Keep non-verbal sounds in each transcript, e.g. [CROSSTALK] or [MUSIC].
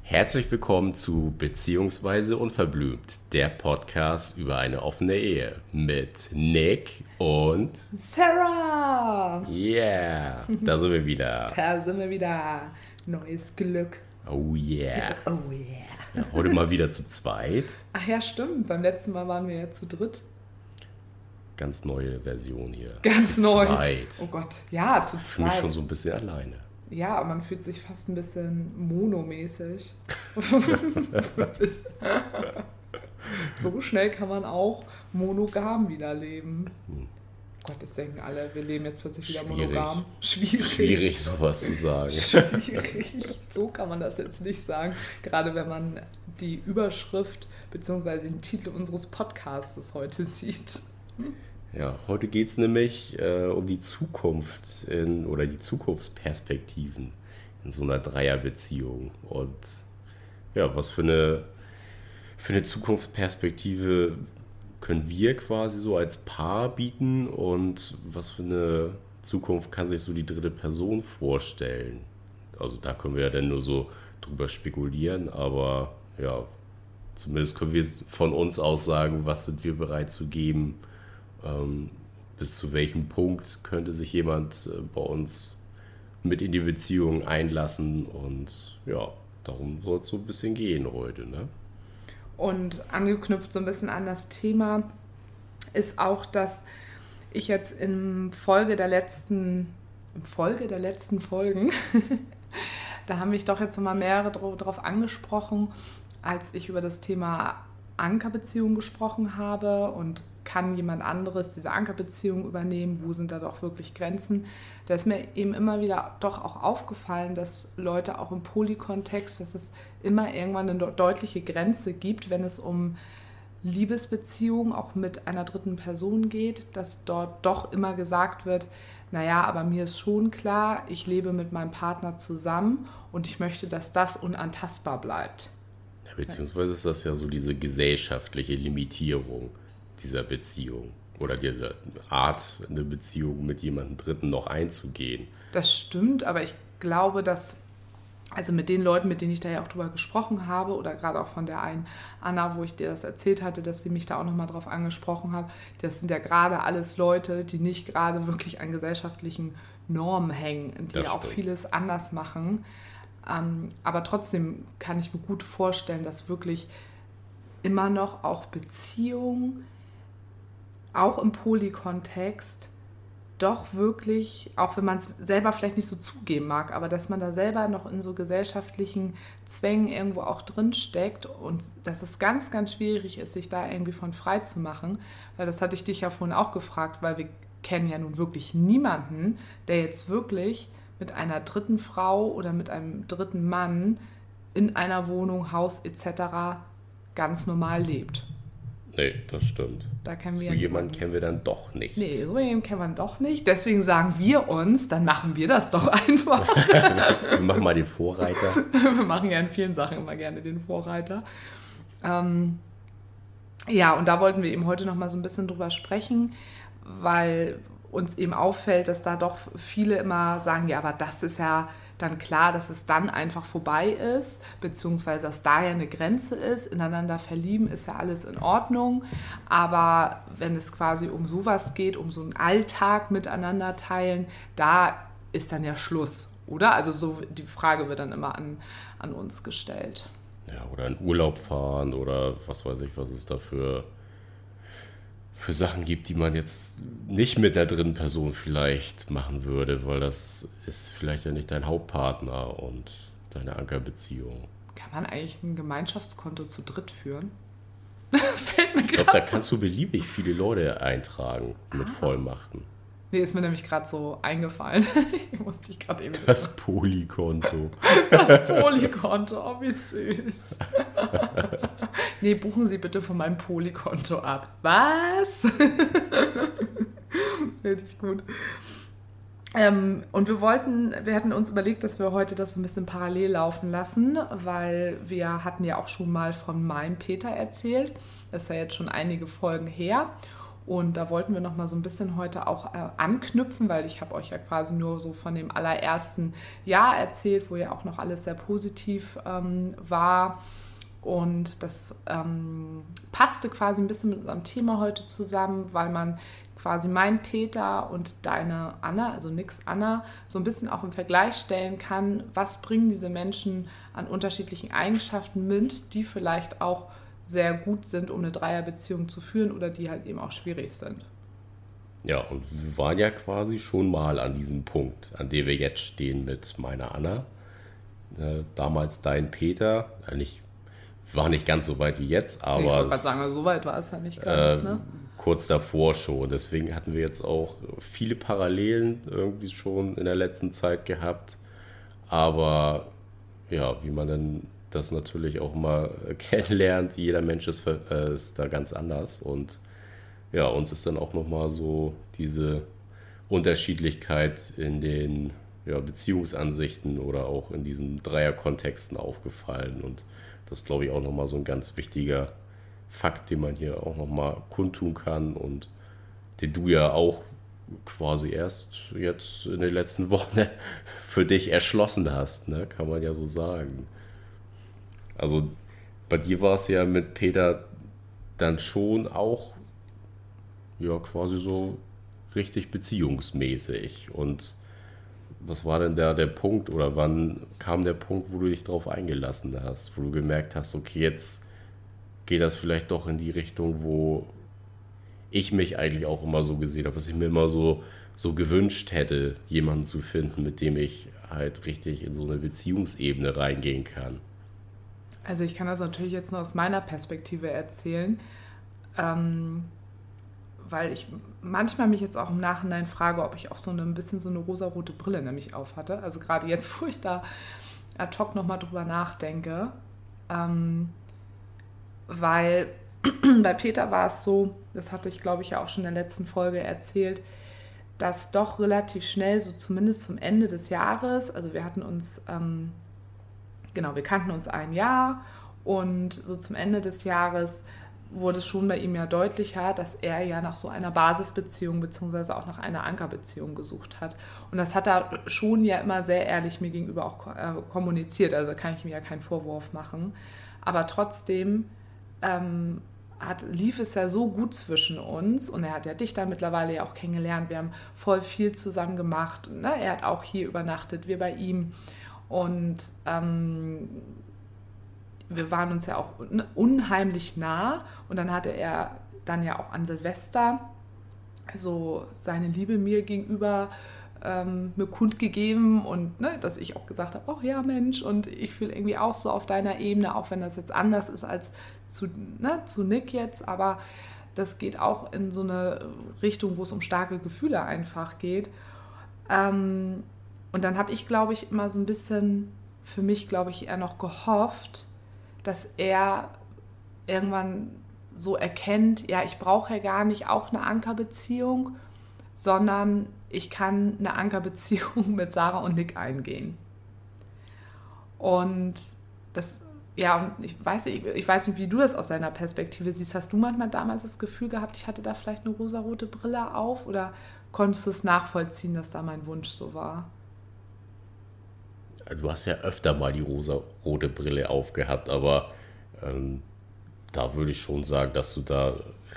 Herzlich willkommen zu Beziehungsweise Unverblümt, der Podcast über eine offene Ehe mit Nick und Sarah. Yeah, da sind wir wieder. [LAUGHS] Da sind wir wieder. Neues Glück. Oh yeah. Oh yeah. Ja, heute mal wieder zu zweit. Ach ja, stimmt. Beim letzten Mal waren wir ja zu dritt. Ganz neue Version hier. Ganz zu neu. Zweit. Oh Gott. Ja, zu Ich fühle mich zweit. schon so ein bisschen alleine. Ja, man fühlt sich fast ein bisschen monomäßig. [LAUGHS] so schnell kann man auch monogam wieder leben. Hm. Gott, das denken alle, wir leben jetzt plötzlich wieder Schwierig. monogam. Schwierig. Schwierig, sowas zu sagen. Schwierig. So kann man das jetzt nicht sagen. Gerade wenn man die Überschrift bzw. den Titel unseres Podcasts heute sieht. Ja, heute geht es nämlich äh, um die Zukunft in, oder die Zukunftsperspektiven in so einer Dreierbeziehung. Und ja, was für eine, für eine Zukunftsperspektive können wir quasi so als Paar bieten und was für eine Zukunft kann sich so die dritte Person vorstellen? Also da können wir ja dann nur so drüber spekulieren, aber ja, zumindest können wir von uns aus sagen, was sind wir bereit zu geben, ähm, bis zu welchem Punkt könnte sich jemand äh, bei uns mit in die Beziehung einlassen und ja, darum soll es so ein bisschen gehen heute, ne? Und angeknüpft so ein bisschen an das Thema ist auch, dass ich jetzt in Folge der letzten, Folge der letzten Folgen, [LAUGHS] da haben mich doch jetzt nochmal mehrere darauf angesprochen, als ich über das Thema Ankerbeziehung gesprochen habe und kann jemand anderes diese Ankerbeziehung übernehmen, wo sind da doch wirklich Grenzen. Da ist mir eben immer wieder doch auch aufgefallen, dass Leute auch im Polykontext, dass es immer irgendwann eine deutliche Grenze gibt, wenn es um Liebesbeziehungen auch mit einer dritten Person geht, dass dort doch immer gesagt wird, naja, aber mir ist schon klar, ich lebe mit meinem Partner zusammen und ich möchte, dass das unantastbar bleibt. Ja, beziehungsweise ist das ja so diese gesellschaftliche Limitierung dieser Beziehung oder dieser Art, eine Beziehung mit jemandem Dritten noch einzugehen. Das stimmt, aber ich glaube, dass, also mit den Leuten, mit denen ich da ja auch drüber gesprochen habe, oder gerade auch von der einen Anna, wo ich dir das erzählt hatte, dass sie mich da auch nochmal drauf angesprochen hat, das sind ja gerade alles Leute, die nicht gerade wirklich an gesellschaftlichen Normen hängen, die ja auch vieles anders machen. Ähm, aber trotzdem kann ich mir gut vorstellen, dass wirklich immer noch auch Beziehungen, auch im Polykontext, doch wirklich, auch wenn man es selber vielleicht nicht so zugeben mag, aber dass man da selber noch in so gesellschaftlichen Zwängen irgendwo auch drin steckt und dass es ganz, ganz schwierig ist, sich da irgendwie von frei zu machen. Weil das hatte ich dich ja vorhin auch gefragt, weil wir kennen ja nun wirklich niemanden, der jetzt wirklich mit einer dritten Frau oder mit einem dritten Mann in einer Wohnung, Haus etc. ganz normal lebt. Nee, das stimmt. Da kennen So wir jemanden kennen wir dann doch nicht. Nee, so jemanden kennen wir doch nicht. Deswegen sagen wir uns, dann machen wir das doch [LAUGHS] einfach. Wir machen mal den Vorreiter. [LAUGHS] wir machen ja in vielen Sachen immer gerne den Vorreiter. Ähm, ja, und da wollten wir eben heute noch mal so ein bisschen drüber sprechen, weil uns eben auffällt, dass da doch viele immer sagen, ja, aber das ist ja dann klar, dass es dann einfach vorbei ist, beziehungsweise dass da ja eine Grenze ist. Ineinander verlieben ist ja alles in Ordnung, aber wenn es quasi um sowas geht, um so einen Alltag miteinander teilen, da ist dann ja Schluss, oder? Also so die Frage wird dann immer an, an uns gestellt. Ja, oder in Urlaub fahren oder was weiß ich, was es da für, Sachen gibt, die man jetzt nicht mit der dritten Person vielleicht machen würde, weil das ist vielleicht ja nicht dein Hauptpartner und deine Ankerbeziehung. Kann man eigentlich ein Gemeinschaftskonto zu dritt führen? [LAUGHS] Fällt mir Ich glaube, da kannst du beliebig viele Leute eintragen mit Vollmachten. Nee, ist mir nämlich gerade so eingefallen. [LAUGHS] ich musste dich gerade eben. Das Polykonto. Das Polykonto, oh wie süß. [LAUGHS] nee, buchen Sie bitte von meinem Polykonto ab. Was? [LAUGHS] Richtig gut. Ähm, und wir wollten, wir hatten uns überlegt, dass wir heute das so ein bisschen parallel laufen lassen, weil wir hatten ja auch schon mal von meinem Peter erzählt. Das ist ja jetzt schon einige Folgen her. Und da wollten wir noch mal so ein bisschen heute auch äh, anknüpfen, weil ich habe euch ja quasi nur so von dem allerersten Jahr erzählt, wo ja auch noch alles sehr positiv ähm, war. Und das ähm, passte quasi ein bisschen mit unserem Thema heute zusammen, weil man quasi mein Peter und deine Anna, also nix Anna, so ein bisschen auch im Vergleich stellen kann, was bringen diese Menschen an unterschiedlichen Eigenschaften mit, die vielleicht auch sehr gut sind, um eine Dreierbeziehung zu führen oder die halt eben auch schwierig sind. Ja, und wir waren ja quasi schon mal an diesem Punkt, an dem wir jetzt stehen mit meiner Anna. Äh, damals dein Peter, äh, nicht, war nicht ganz so weit wie jetzt, aber. Ich wollte sagen, so weit war es ja nicht ganz, äh, ne? Kurz davor schon. Deswegen hatten wir jetzt auch viele Parallelen irgendwie schon in der letzten Zeit gehabt. Aber ja, wie man dann das natürlich auch mal [LAUGHS] kennenlernt. Jeder Mensch ist, äh, ist da ganz anders und ja, uns ist dann auch nochmal so diese Unterschiedlichkeit in den ja, Beziehungsansichten oder auch in diesen Dreierkontexten aufgefallen und das glaube ich auch nochmal so ein ganz wichtiger Fakt, den man hier auch nochmal kundtun kann und den du ja auch quasi erst jetzt in den letzten [LAUGHS] Wochen für dich erschlossen hast, ne? kann man ja so sagen. Also bei dir war es ja mit Peter dann schon auch ja quasi so richtig beziehungsmäßig. Und was war denn da der Punkt oder wann kam der Punkt, wo du dich drauf eingelassen hast, wo du gemerkt hast, okay, jetzt geht das vielleicht doch in die Richtung, wo ich mich eigentlich auch immer so gesehen habe, was ich mir immer so, so gewünscht hätte, jemanden zu finden, mit dem ich halt richtig in so eine Beziehungsebene reingehen kann. Also ich kann das natürlich jetzt nur aus meiner Perspektive erzählen, ähm, weil ich manchmal mich jetzt auch im Nachhinein frage, ob ich auch so ein bisschen so eine rosarote Brille nämlich auf hatte. Also gerade jetzt, [LAUGHS] wo ich da ad hoc nochmal drüber nachdenke. Ähm, weil [CLEARS THROAT] bei Peter war es so, das hatte ich glaube ich ja auch schon in der letzten Folge erzählt, dass doch relativ schnell, so zumindest zum Ende des Jahres, also wir hatten uns ähm, genau, wir kannten uns ein Jahr und so zum Ende des Jahres wurde es schon bei ihm ja deutlicher, dass er ja nach so einer Basisbeziehung beziehungsweise auch nach einer Ankerbeziehung gesucht hat. Und das hat er schon ja immer sehr ehrlich mir gegenüber auch äh, kommuniziert. Also kann ich mir ja keinen Vorwurf machen. Aber trotzdem ähm, hat, lief es ja so gut zwischen uns und er hat ja dich dann mittlerweile ja auch kennengelernt. Wir haben voll viel zusammen gemacht. Ne? Er hat auch hier übernachtet, wir bei ihm. Und ähm, wir waren uns ja auch unheimlich nah. Und dann hatte er dann ja auch an Silvester so seine Liebe mir gegenüber ähm, mir kundgegeben und ne, dass ich auch gesagt habe, oh ja Mensch, und ich fühle irgendwie auch so auf deiner Ebene, auch wenn das jetzt anders ist als zu, ne, zu Nick jetzt, aber das geht auch in so eine Richtung, wo es um starke Gefühle einfach geht. Ähm, und dann habe ich, glaube ich, immer so ein bisschen für mich, glaube ich, eher noch gehofft, dass er irgendwann so erkennt, ja, ich brauche ja gar nicht auch eine Ankerbeziehung, sondern ich kann eine Ankerbeziehung [LAUGHS] mit Sarah und Nick eingehen. Und das, ja, ich weiß, nicht, ich weiß nicht, wie du das aus deiner Perspektive siehst. Hast du manchmal damals das Gefühl gehabt, ich hatte da vielleicht eine rosarote Brille auf oder konntest du es nachvollziehen, dass da mein Wunsch so war? Du hast ja öfter mal die rosa-rote Brille aufgehabt, aber ähm, da würde ich schon sagen, dass du da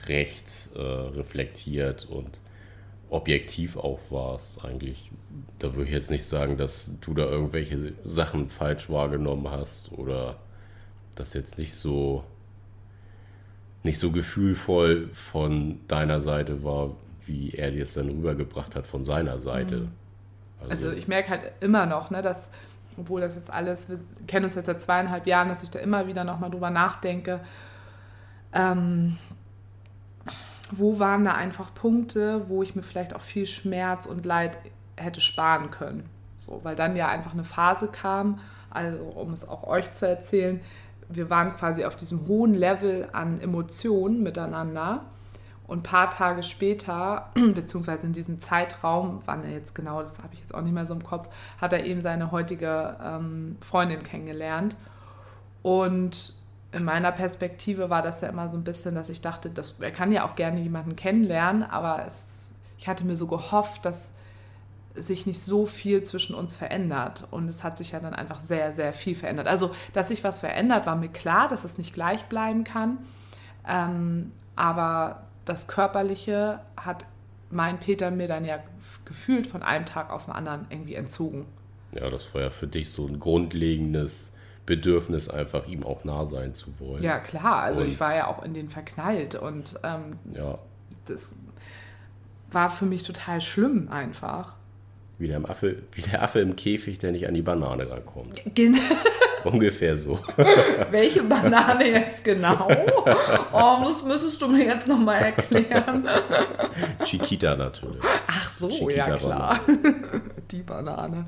recht äh, reflektiert und objektiv auch warst. Eigentlich, da würde ich jetzt nicht sagen, dass du da irgendwelche Sachen falsch wahrgenommen hast oder das jetzt nicht so nicht so gefühlvoll von deiner Seite war, wie er dir es dann rübergebracht hat von seiner Seite. Mhm. Also, also, ich merke halt immer noch, ne, dass obwohl das jetzt alles, wir kennen uns jetzt seit zweieinhalb Jahren, dass ich da immer wieder nochmal drüber nachdenke, ähm, wo waren da einfach Punkte, wo ich mir vielleicht auch viel Schmerz und Leid hätte sparen können. So, weil dann ja einfach eine Phase kam, also um es auch euch zu erzählen, wir waren quasi auf diesem hohen Level an Emotionen miteinander und ein paar Tage später, [CLEARS THROAT] beziehungsweise in diesem Zeitraum, wann er jetzt genau, das habe ich jetzt auch nicht mehr so im Kopf, hat er eben seine heutige ähm, Freundin kennengelernt. Und in meiner Perspektive war das ja immer so ein bisschen, dass ich dachte, dass, er kann ja auch gerne jemanden kennenlernen, aber es, ich hatte mir so gehofft, dass sich nicht so viel zwischen uns verändert. Und es hat sich ja dann einfach sehr, sehr viel verändert. Also, dass sich was verändert, war mir klar, dass es nicht gleich bleiben kann. Ähm, aber das Körperliche hat mein Peter mir dann ja gefühlt von einem Tag auf den anderen irgendwie entzogen. Ja, das war ja für dich so ein grundlegendes Bedürfnis, einfach ihm auch nah sein zu wollen. Ja, klar. Also und ich war ja auch in den verknallt und ähm, ja. das war für mich total schlimm einfach. Wie der, Affe, wie der Affe im Käfig, der nicht an die Banane rankommt. Genau. [LAUGHS] [LAUGHS] Ungefähr so. Welche Banane jetzt genau? Oh, das müsstest du mir jetzt nochmal erklären. [LAUGHS] Chiquita natürlich. Ach so, Chiquita ja klar. Banane. [LAUGHS] Die Banane.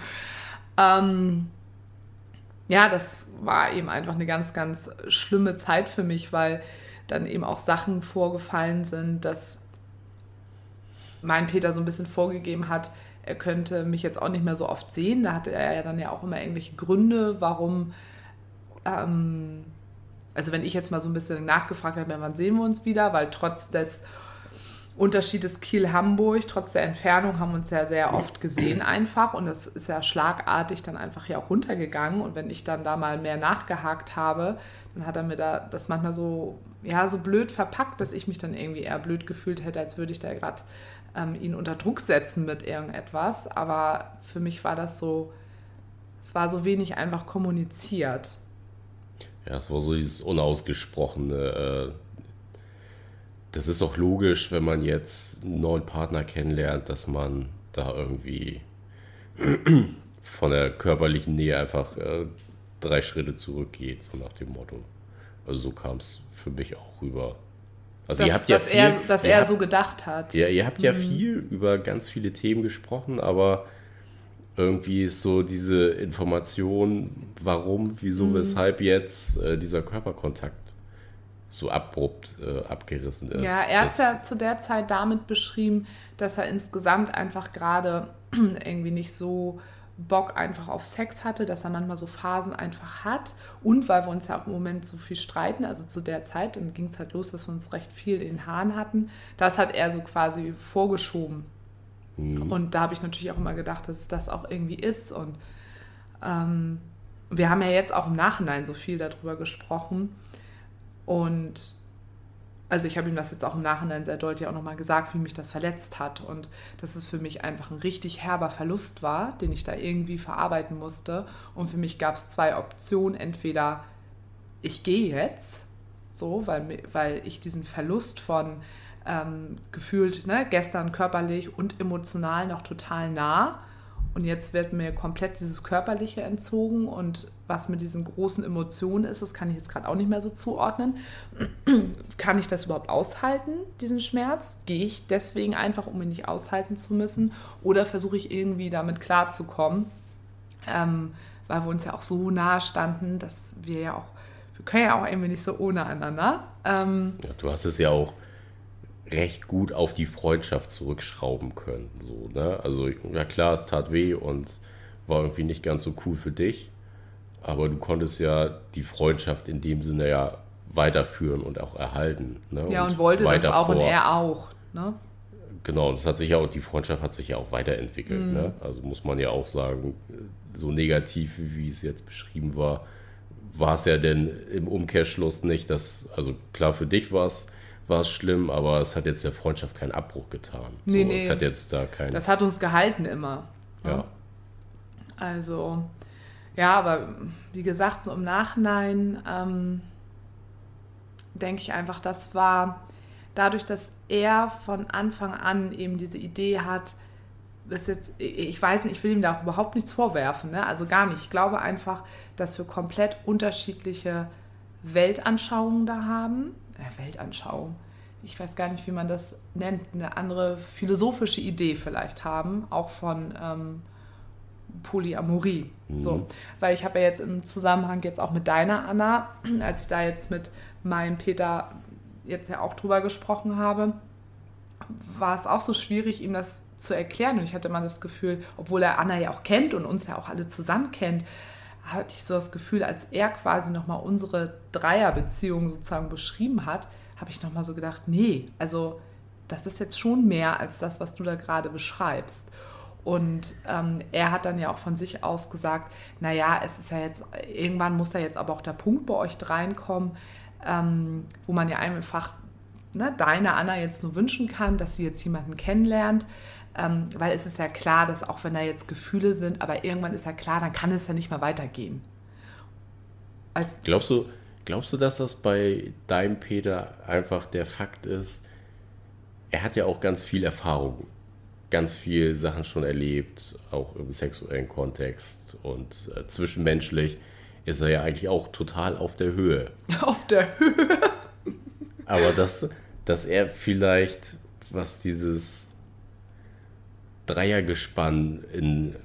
Ähm, ja, das war eben einfach eine ganz, ganz schlimme Zeit für mich, weil dann eben auch Sachen vorgefallen sind, dass mein Peter so ein bisschen vorgegeben hat, er könnte mich jetzt auch nicht mehr so oft sehen. Da hatte er ja dann ja auch immer irgendwelche Gründe, warum. Ähm, also wenn ich jetzt mal so ein bisschen nachgefragt habe, wann sehen wir uns wieder, weil trotz des Unterschiedes Kiel-Hamburg, trotz der Entfernung haben wir uns ja sehr oft gesehen einfach und das ist ja schlagartig dann einfach ja auch runtergegangen und wenn ich dann da mal mehr nachgehakt habe, dann hat er mir da das manchmal so, ja, so blöd verpackt, dass ich mich dann irgendwie eher blöd gefühlt hätte, als würde ich da gerade ähm, ihn unter Druck setzen mit irgendetwas. Aber für mich war das so, es war so wenig einfach kommuniziert. Ja, es war so dieses unausgesprochene. Äh, das ist auch logisch, wenn man jetzt einen neuen Partner kennenlernt, dass man da irgendwie [CLEARS THROAT] von der körperlichen Nähe einfach äh, drei Schritte zurückgeht, so nach dem Motto. Also so kam es für mich auch rüber. Also dass, ihr habt ja dass viel, er, dass er habt, so gedacht hat. Ja, ihr habt ja mhm. viel über ganz viele Themen gesprochen, aber irgendwie ist so diese Information, warum, wieso, mhm. weshalb jetzt äh, dieser Körperkontakt so abrupt äh, abgerissen ist. Ja, er hat ja zu der Zeit damit beschrieben, dass er insgesamt einfach gerade [CLEARS THROAT] irgendwie nicht so Bock einfach auf Sex hatte, dass er manchmal so Phasen einfach hat. Und weil wir uns ja auch im Moment so viel streiten, also zu der Zeit, dann ging es halt los, dass wir uns recht viel in den Haaren hatten. Das hat er so quasi vorgeschoben. Mhm. Und da habe ich natürlich auch immer gedacht, dass es das auch irgendwie ist. Und ähm, wir haben ja jetzt auch im Nachhinein so viel darüber gesprochen. Und also ich habe ihm das jetzt auch im Nachhinein sehr deutlich auch nochmal gesagt, wie mich das verletzt hat und dass es für mich einfach ein richtig herber Verlust war, den ich da irgendwie verarbeiten musste. Und für mich gab es zwei Optionen. Entweder ich gehe jetzt, so, weil, weil ich diesen Verlust von ähm, gefühlt ne, gestern körperlich und emotional noch total nah und jetzt wird mir komplett dieses Körperliche entzogen und was mit diesen großen Emotionen ist, das kann ich jetzt gerade auch nicht mehr so zuordnen. [CLEARS THROAT] kann ich das überhaupt aushalten, diesen Schmerz? Gehe ich deswegen einfach, um ihn nicht aushalten zu müssen? Oder versuche ich irgendwie damit klarzukommen? Ähm, weil wir uns ja auch so nahe standen, dass wir ja auch, wir können ja auch irgendwie nicht so ohne einander. Ähm, ja, du hast es ja auch recht gut auf die Freundschaft zurückschrauben können. So, ne? Also, ja klar, es tat weh und war irgendwie nicht ganz so cool für dich. Aber du konntest ja die Freundschaft in dem Sinne ja weiterführen und auch erhalten. Ne? Ja, und, und wollte das auch vor. und er auch. Ne? Genau, und es hat sich ja auch, die Freundschaft hat sich ja auch weiterentwickelt. Mhm. Ne? Also muss man ja auch sagen, so negativ, wie es jetzt beschrieben war, war es ja denn im Umkehrschluss nicht, dass, also klar, für dich war es war es schlimm, aber es hat jetzt der Freundschaft keinen Abbruch getan. Nee, so, nee. Es hat jetzt da kein. Das hat uns gehalten immer. Ja. ja. Also, ja, aber wie gesagt, so im Nachhinein ähm, denke ich einfach, das war dadurch, dass er von Anfang an eben diese Idee hat, ist jetzt, ich weiß nicht, ich will ihm da auch überhaupt nichts vorwerfen, ne? also gar nicht. Ich glaube einfach, dass wir komplett unterschiedliche Weltanschauungen da haben Weltanschauung, ich weiß gar nicht, wie man das nennt, eine andere philosophische Idee vielleicht haben, auch von ähm, Polyamorie. Mhm. So, weil ich habe ja jetzt im Zusammenhang jetzt auch mit deiner Anna, [CLEARS THROAT] als ich da jetzt mit meinem Peter jetzt ja auch drüber gesprochen habe, war es auch so schwierig, ihm das zu erklären. Und ich hatte mal das Gefühl, obwohl er Anna ja auch kennt und uns ja auch alle zusammen kennt, hatte ich so das Gefühl, als er quasi nochmal unsere Dreierbeziehung sozusagen beschrieben hat, habe ich nochmal so gedacht, nee, also das ist jetzt schon mehr als das, was du da gerade beschreibst. Und ähm, er hat dann ja auch von sich aus gesagt, naja, es ist ja jetzt, irgendwann muss ja jetzt aber auch der Punkt bei euch reinkommen, ähm, wo man ja einfach ne, deine Anna jetzt nur wünschen kann, dass sie jetzt jemanden kennenlernt. Ähm, weil es ist ja klar, dass auch wenn da jetzt Gefühle sind, aber irgendwann ist ja klar, dann kann es ja nicht mehr weitergehen. Als glaubst, du, glaubst du, dass das bei deinem Peter einfach der Fakt ist, er hat ja auch ganz viel Erfahrung, ganz viel Sachen schon erlebt, auch im sexuellen Kontext und äh, zwischenmenschlich ist er ja eigentlich auch total auf der Höhe. [LAUGHS] Auf der Höhe. Aber dass, dass er vielleicht, was dieses Dreiergespann in,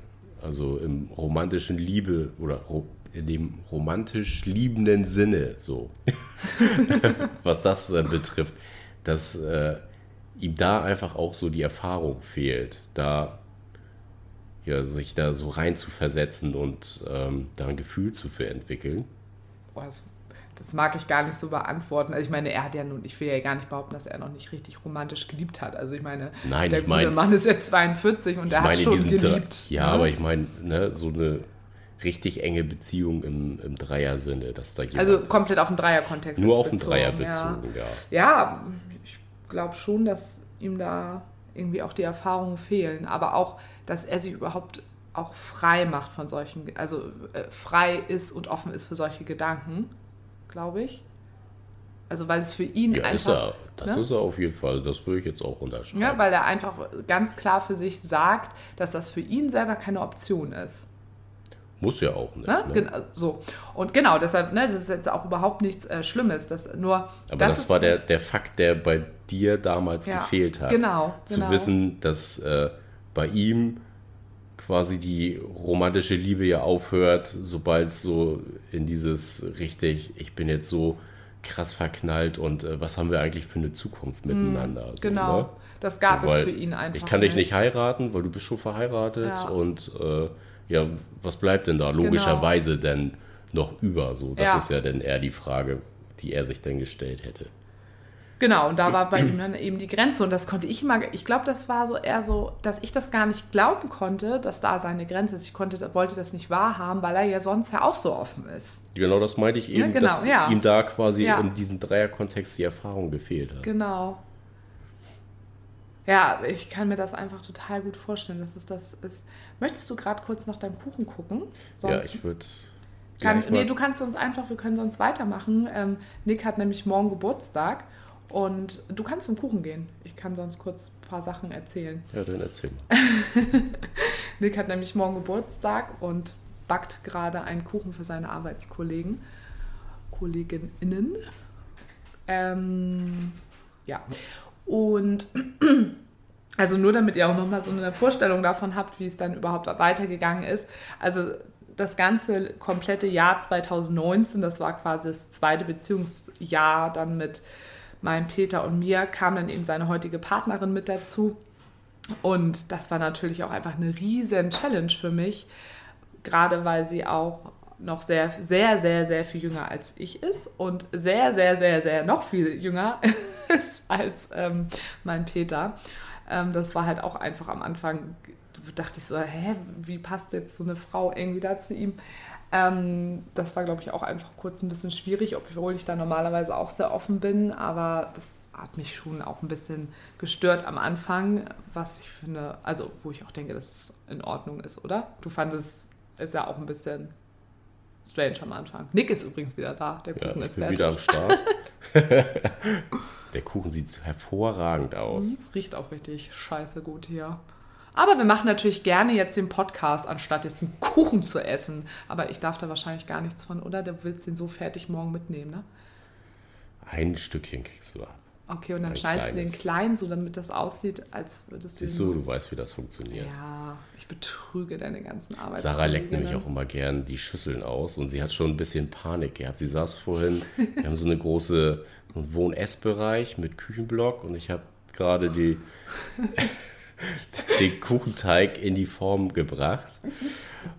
also im romantischen Liebe oder in dem romantisch liebenden Sinne, so, [LAUGHS] was das äh, betrifft, dass äh, ihm da einfach auch so die Erfahrung fehlt, da ja, sich da so rein zu versetzen und ähm, da ein Gefühl zu entwickeln. Boah, das das mag ich gar nicht so beantworten. Also ich meine, er hat ja nun, ich will ja gar nicht behaupten, dass er noch nicht richtig romantisch geliebt hat. Also ich meine, Nein, der ich gute mein, Mann ist jetzt 42 und er hat schon geliebt. Ja, ne? aber ich meine, ne, so eine richtig enge Beziehung im, im Dreier-Sinne, dass da Also komplett ist. auf den Dreier-Kontext. Nur auf den Dreier bezogen, ja. Ja, ja ich glaube schon, dass ihm da irgendwie auch die Erfahrungen fehlen, aber auch, dass er sich überhaupt auch frei macht von solchen, also äh, frei ist und offen ist für solche Gedanken glaube ich. Also weil es für ihn ja, einfach... Ist er, das ne? ist er auf jeden Fall, das würde ich jetzt auch unterschreiben. Ja, weil er einfach ganz klar für sich sagt, dass das für ihn selber keine Option ist. Muss ja auch nicht. Ne? Ne? Genau, so. Und genau, deshalb, ne, das ist jetzt auch überhaupt nichts äh, Schlimmes. Das, nur, Aber das, das war der, der Fakt, der bei dir damals ja, gefehlt hat. Genau. Zu genau. wissen, dass äh, bei ihm quasi die romantische Liebe ja aufhört, sobald es so in dieses richtig, ich bin jetzt so krass verknallt und äh, was haben wir eigentlich für eine Zukunft hm, miteinander? Mm, genau, ne? das gab so, es für ihn einfach. Ich kann dich nicht heiraten, weil du bist schon verheiratet ja. und äh, ja, was bleibt denn da logischerweise genau. denn noch über? So, das ja. ist ja dann eher die Frage, die er sich dann gestellt hätte. Genau, und da war bei ihm dann eben die Grenze. Und das konnte ich immer, ich glaube, das war so eher so, dass ich das gar nicht glauben konnte, dass da seine Grenze ist. Ich konnte, wollte das nicht wahrhaben, weil er ja sonst ja auch so offen ist. Genau, das meinte ich eben, ja, genau, dass ja. ihm da quasi ja. in diesem Dreierkontext die Erfahrung gefehlt hat. Genau. Ja, ich kann mir das einfach total gut vorstellen, dass es das ist. Möchtest du gerade kurz nach deinem Kuchen gucken? Sonst ja, ich würde. Kann, nee, du kannst uns einfach, wir können sonst weitermachen. Ähm, Nick hat nämlich morgen Geburtstag und du kannst zum Kuchen gehen. Ich kann sonst kurz ein paar Sachen erzählen. Ja, dann erzähl mal. [LAUGHS] Nick hat nämlich morgen Geburtstag und backt gerade einen Kuchen für seine Arbeitskollegen, Kolleginnen. Ähm, ja. Und [CLEARS THROAT] also nur damit ihr auch nochmal so eine Vorstellung davon habt, wie es dann überhaupt weitergegangen ist. Also das ganze komplette Jahr 2019, das war quasi das zweite Beziehungsjahr dann mit meinem Peter und mir kam dann eben seine heutige Partnerin mit dazu. Und das war natürlich auch einfach eine riesen Challenge für mich, gerade weil sie auch noch sehr, sehr, sehr, sehr viel jünger als ich ist und sehr, sehr, sehr, sehr noch viel jünger [LAUGHS] ist als ähm, mein Peter. Ähm, das war halt auch einfach am Anfang, dachte ich so, hä, wie passt jetzt so eine Frau irgendwie da zu ihm? Ähm, das war, glaube ich, auch einfach kurz ein bisschen schwierig, obwohl ich da normalerweise auch sehr offen bin. Aber das hat mich schon auch ein bisschen gestört am Anfang, was ich finde, also wo ich auch denke, dass es in Ordnung ist, oder? Du fandest es ja auch ein bisschen strange am Anfang. Nick ist übrigens wieder da. Der Kuchen ja, ist wieder am Start. [LAUGHS] Der Kuchen sieht hervorragend aus. Es riecht auch richtig scheiße gut hier. Aber wir machen natürlich gerne jetzt den Podcast, anstatt jetzt einen Kuchen zu essen. Aber ich darf da wahrscheinlich gar nichts von, oder? Du willst den so fertig morgen mitnehmen, ne? Ein Stückchen kriegst du ab. Okay, und dann schneidest du den klein, so damit das aussieht, als würdest du. Siehst du, du weißt, wie das funktioniert. Ja, ich betrüge deine ganzen Arbeit. Sarah leckt nämlich auch immer gern die Schüsseln aus und sie hat schon ein bisschen Panik gehabt. Sie saß vorhin, wir haben so eine große Wohn-Essbereich mit Küchenblock und ich habe gerade die den Kuchenteig in die Form gebracht.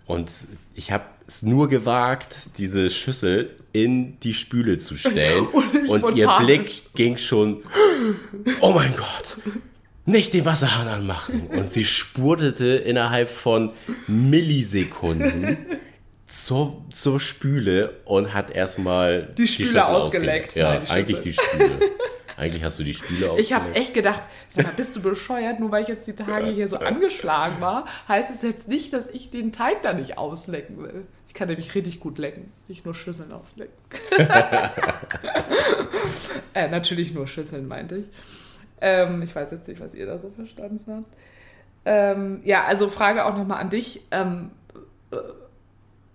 Und ich habe es nur gewagt, diese Schüssel in die Spüle zu stellen. [LAUGHS] und, und ihr panisch. Blick ging schon, oh mein Gott, nicht den Wasserhahn anmachen. Und sie spurtelte innerhalb von Millisekunden zur, zur Spüle und hat erstmal die Spüle die ausgeleckt. Ja, Nein, eigentlich die Spüle. Eigentlich hast du die Spüle ausgeleckt. Ich habe echt gedacht, sag mal, bist du bescheuert? Nur weil ich jetzt die Tage hier so angeschlagen war, heißt es jetzt nicht, dass ich den Teig da nicht auslecken will. Ich kann nämlich richtig gut lecken, nicht nur Schüsseln auslecken. [LAUGHS] äh, natürlich nur Schüsseln, meinte ich. Ähm, ich weiß jetzt nicht, was ihr da so verstanden habt. Ähm, ja, also Frage auch nochmal an dich. Ähm, äh,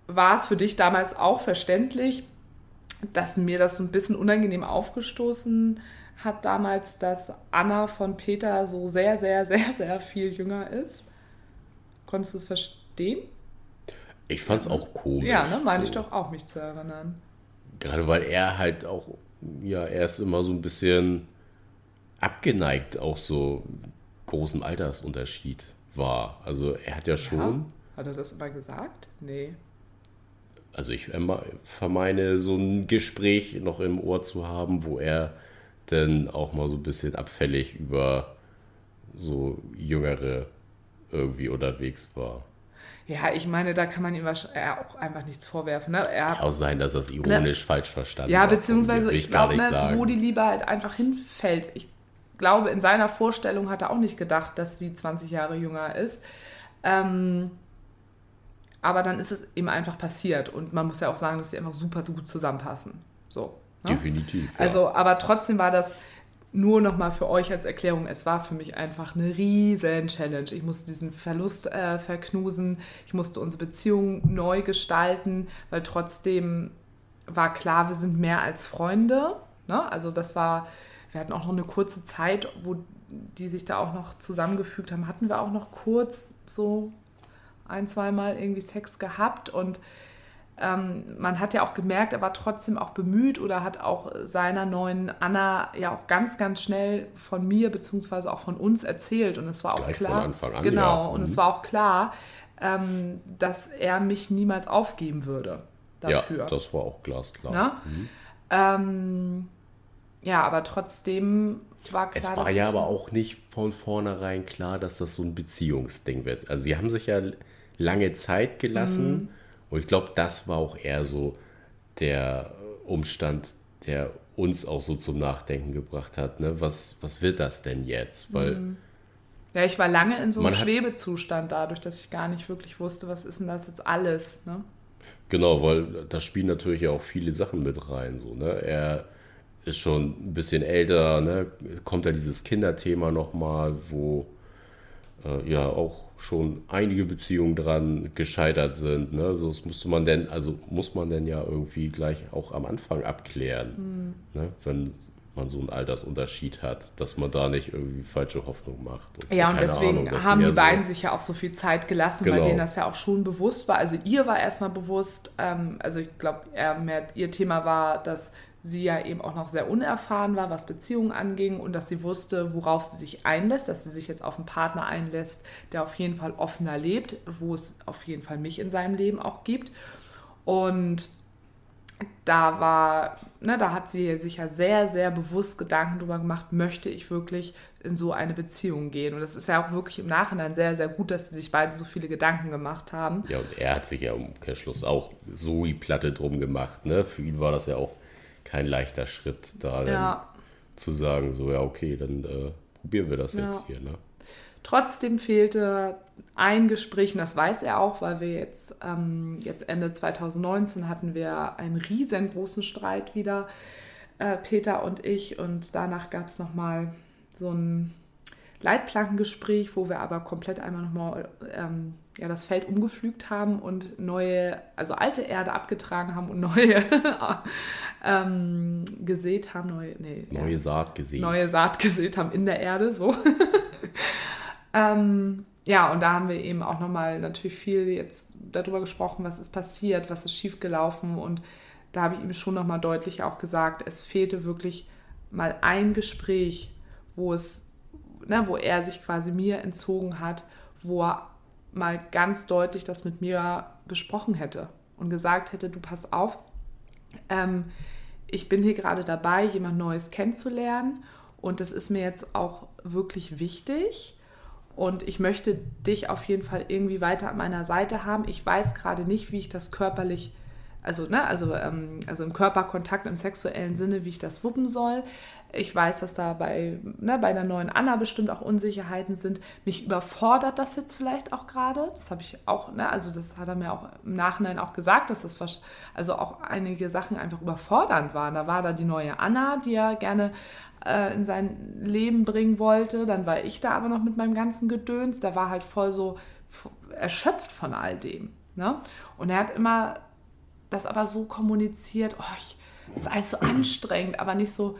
war es für dich damals auch verständlich, dass mir das so ein bisschen unangenehm aufgestoßen hat damals, dass Anna von Peter so sehr, sehr, sehr, sehr viel jünger ist? Konntest du es verstehen? Ich fand es auch komisch. Ja, ne, meine so. ich doch auch, mich zu erinnern. Gerade weil er halt auch, ja, er ist immer so ein bisschen abgeneigt, auch so großen Altersunterschied war. Also er hat ja, ja schon. Hat er das immer gesagt? Nee. Also ich vermeine, so ein Gespräch noch im Ohr zu haben, wo er dann auch mal so ein bisschen abfällig über so Jüngere irgendwie unterwegs war. Ja, ich meine, da kann man ihm auch einfach nichts vorwerfen. Ne? Er kann auch sein, dass er es ironisch ne? falsch verstanden hat. Ja, beziehungsweise ich glaube, ne, wo die Liebe halt einfach hinfällt. Ich glaube, in seiner Vorstellung hat er auch nicht gedacht, dass sie 20 Jahre jünger ist. Ähm, aber dann ist es eben einfach passiert. Und man muss ja auch sagen, dass sie einfach super gut zusammenpassen. So. Ne? Definitiv. Ja. Also, aber trotzdem war das nur nochmal für euch als Erklärung, es war für mich einfach eine riesen Challenge. Ich musste diesen Verlust äh, verknusen, ich musste unsere Beziehung neu gestalten, weil trotzdem war klar, wir sind mehr als Freunde. Ne? Also das war, wir hatten auch noch eine kurze Zeit, wo die sich da auch noch zusammengefügt haben, hatten wir auch noch kurz so ein, zweimal irgendwie Sex gehabt und man hat ja auch gemerkt, er war trotzdem auch bemüht oder hat auch seiner neuen Anna ja auch ganz, ganz schnell von mir beziehungsweise auch von uns erzählt und es war auch Gleich klar, von Anfang an, genau, ja. und mhm. es war auch klar, ähm, dass er mich niemals aufgeben würde dafür. Ja, das war auch glasklar. Mhm. Ähm, ja, aber trotzdem war klar. Es war ja aber auch nicht von vornherein klar, dass das so ein Beziehungsding wird. Also sie haben sich ja lange Zeit gelassen. Mhm. Und ich glaube, das war auch eher so der Umstand, der uns auch so zum Nachdenken gebracht hat. Ne? Was, was wird das denn jetzt? Weil. Mhm. Ja, ich war lange in so einem Schwebezustand dadurch, dass ich gar nicht wirklich wusste, was ist denn das jetzt alles. Ne? Genau, weil da spielen natürlich ja auch viele Sachen mit rein. So, ne? Er ist schon ein bisschen älter, ne? kommt da dieses Kinderthema nochmal, wo äh, ja auch schon einige Beziehungen dran gescheitert sind. Ne? So, das musste man denn, also muss man denn ja irgendwie gleich auch am Anfang abklären, mhm. ne? wenn man so einen Altersunterschied hat, dass man da nicht irgendwie falsche Hoffnung macht. Und ja, und deswegen Ahnung, haben die beiden so sich ja auch so viel Zeit gelassen, genau. weil denen das ja auch schon bewusst war. Also ihr war erstmal bewusst, ähm, also ich glaube, ihr Thema war, dass sie ja eben auch noch sehr unerfahren war, was Beziehungen anging und dass sie wusste, worauf sie sich einlässt, dass sie sich jetzt auf einen Partner einlässt, der auf jeden Fall offener lebt, wo es auf jeden Fall mich in seinem Leben auch gibt. Und da war, ne, da hat sie sich ja sehr, sehr bewusst Gedanken darüber gemacht, möchte ich wirklich in so eine Beziehung gehen. Und das ist ja auch wirklich im Nachhinein sehr, sehr gut, dass sie sich beide so viele Gedanken gemacht haben. Ja, und er hat sich ja im Umkehrschluss auch so die Platte drum gemacht. Ne? Für ihn war das ja auch kein leichter Schritt, da ja. zu sagen, so ja, okay, dann äh, probieren wir das ja. jetzt hier. Ne? Trotzdem fehlte ein Gespräch, und das weiß er auch, weil wir jetzt, ähm, jetzt Ende 2019 hatten wir einen riesengroßen Streit wieder, äh, Peter und ich, und danach gab es nochmal so ein Leitplankengespräch, wo wir aber komplett einmal nochmal ähm, ja, das Feld umgepflügt haben und neue, also alte Erde abgetragen haben und neue [LAUGHS] ähm, gesät haben, neue, nee, neue ja, Saat gesät. Neue Saat gesät haben in der Erde, so. [LAUGHS] ähm, ja, und da haben wir eben auch nochmal natürlich viel jetzt darüber gesprochen, was ist passiert, was ist schiefgelaufen und da habe ich ihm schon nochmal deutlich auch gesagt, es fehlte wirklich mal ein Gespräch, wo es, ne, wo er sich quasi mir entzogen hat, wo er mal ganz deutlich das mit mir besprochen hätte und gesagt hätte, du pass auf, ähm, ich bin hier gerade dabei, jemand Neues kennenzulernen und das ist mir jetzt auch wirklich wichtig und ich möchte dich auf jeden Fall irgendwie weiter an meiner Seite haben. Ich weiß gerade nicht, wie ich das körperlich also, ne, also, ähm, also im Körperkontakt, im sexuellen Sinne, wie ich das wuppen soll. Ich weiß, dass da bei, ne, bei der neuen Anna bestimmt auch Unsicherheiten sind. Mich überfordert das jetzt vielleicht auch gerade. Das habe ich auch, ne, also das hat er mir auch im Nachhinein auch gesagt, dass das also auch einige Sachen einfach überfordernd waren. Da war da die neue Anna, die er gerne äh, in sein Leben bringen wollte. Dann war ich da aber noch mit meinem ganzen Gedöns. Der war halt voll so erschöpft von all dem. Ne? Und er hat immer das aber so kommuniziert, oh, ich, ist alles so anstrengend, aber nicht so,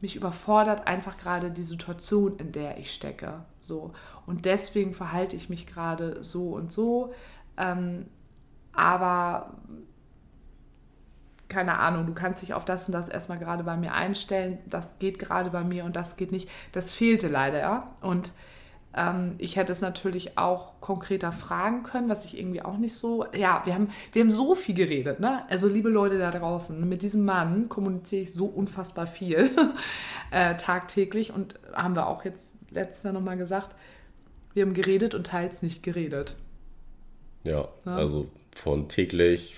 mich überfordert einfach gerade die Situation, in der ich stecke. So. Und deswegen verhalte ich mich gerade so und so. Ähm, aber keine Ahnung, du kannst dich auf das und das erstmal gerade bei mir einstellen. Das geht gerade bei mir und das geht nicht. Das fehlte leider, ja. Und ich hätte es natürlich auch konkreter fragen können, was ich irgendwie auch nicht so. Ja, wir haben, wir haben so viel geredet, ne? Also, liebe Leute da draußen, mit diesem Mann kommuniziere ich so unfassbar viel [LAUGHS] äh, tagtäglich und haben wir auch jetzt letztes Jahr nochmal gesagt, wir haben geredet und teils nicht geredet. Ja, ja, also von täglich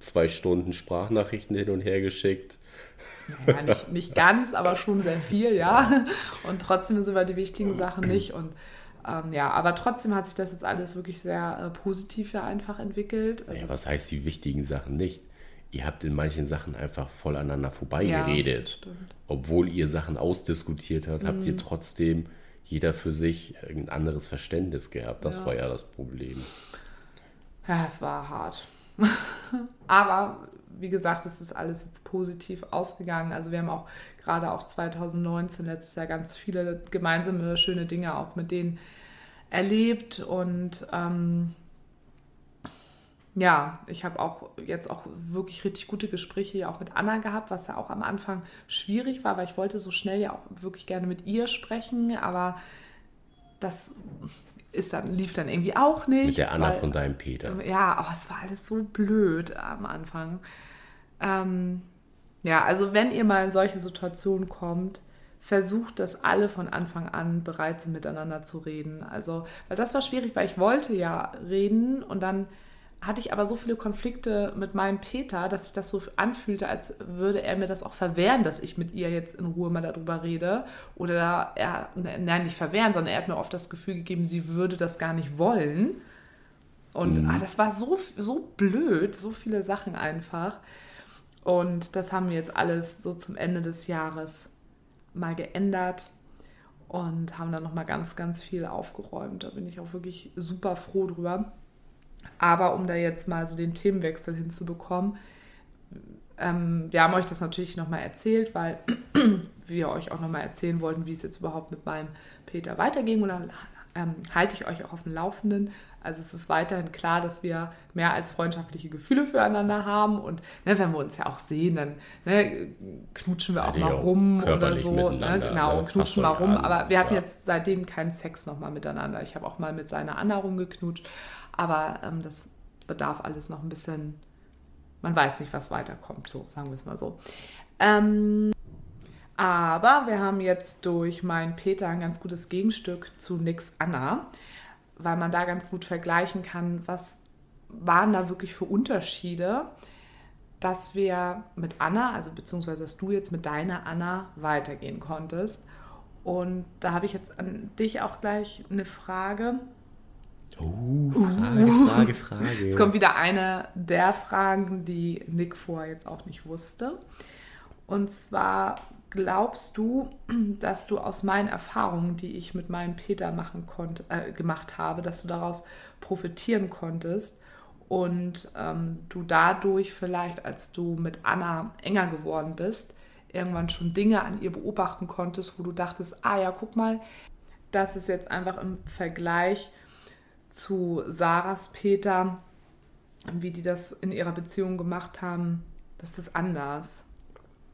zwei Stunden Sprachnachrichten hin und her geschickt. Ja, nicht, nicht ganz, aber schon sehr viel, ja. Und trotzdem sind wir die wichtigen Sachen nicht. Und ähm, ja, aber trotzdem hat sich das jetzt alles wirklich sehr äh, positiv ja einfach entwickelt. Also, ja, was heißt die wichtigen Sachen nicht? Ihr habt in manchen Sachen einfach voll aneinander vorbeigeredet. Ja, Obwohl ihr Sachen ausdiskutiert habt, mhm. habt ihr mhm. trotzdem jeder für sich ein anderes Verständnis gehabt. Das ja. war ja das Problem. Ja, es war hart. [LAUGHS] aber wie gesagt, es ist alles jetzt positiv ausgegangen. Also wir haben auch gerade auch 2019, letztes Jahr, ganz viele gemeinsame schöne Dinge auch mit denen erlebt. Und ähm, ja, ich habe auch jetzt auch wirklich richtig gute Gespräche ja auch mit Anna gehabt, was ja auch am Anfang schwierig war, weil ich wollte so schnell ja auch wirklich gerne mit ihr sprechen, aber das ist dann, lief dann irgendwie auch nicht. Mit der Anna weil, von deinem Peter. Ja, aber es war alles so blöd am Anfang. Ähm, ja, also wenn ihr mal in solche Situationen kommt, versucht, dass alle von Anfang an bereit sind, miteinander zu reden. Also, weil das war schwierig, weil ich wollte ja reden und dann hatte ich aber so viele Konflikte mit meinem Peter, dass sich das so anfühlte, als würde er mir das auch verwehren, dass ich mit ihr jetzt in Ruhe mal darüber rede. Oder er, nein, nicht verwehren, sondern er hat mir oft das Gefühl gegeben, sie würde das gar nicht wollen. Und mhm. ah, das war so, so blöd, so viele Sachen einfach. Und das haben wir jetzt alles so zum Ende des Jahres mal geändert und haben dann nochmal ganz, ganz viel aufgeräumt. Da bin ich auch wirklich super froh drüber. Aber um da jetzt mal so den Themenwechsel hinzubekommen, ähm, wir haben euch das natürlich nochmal erzählt, weil [CLEARS THROAT] wir euch auch nochmal erzählen wollten, wie es jetzt überhaupt mit meinem Peter weiterging. Und dann ähm, halte ich euch auch auf dem Laufenden. Also es ist weiterhin klar, dass wir mehr als freundschaftliche Gefühle füreinander haben. Und ne, wenn wir uns ja auch sehen, dann ne, knutschen wir auch mal rum oder so. Ne, genau, knutschen mal rum. An. Aber wir hatten ja. jetzt seitdem keinen Sex nochmal miteinander. Ich habe auch mal mit seiner Anna rumgeknutscht. Aber ähm, das bedarf alles noch ein bisschen, man weiß nicht, was weiterkommt, so sagen wir es mal so. Ähm, aber wir haben jetzt durch meinen Peter ein ganz gutes Gegenstück zu Nix Anna, weil man da ganz gut vergleichen kann, was waren da wirklich für Unterschiede, dass wir mit Anna, also beziehungsweise dass du jetzt mit deiner Anna weitergehen konntest. Und da habe ich jetzt an dich auch gleich eine Frage. Oh, Frage, uh. Frage, Frage. Es kommt wieder eine der Fragen, die Nick vorher jetzt auch nicht wusste. Und zwar glaubst du, dass du aus meinen Erfahrungen, die ich mit meinem Peter machen konnte, äh, gemacht habe, dass du daraus profitieren konntest und ähm, du dadurch vielleicht, als du mit Anna enger geworden bist, irgendwann schon Dinge an ihr beobachten konntest, wo du dachtest, ah ja, guck mal, das ist jetzt einfach im Vergleich zu Sarahs Peter, wie die das in ihrer Beziehung gemacht haben, das ist anders.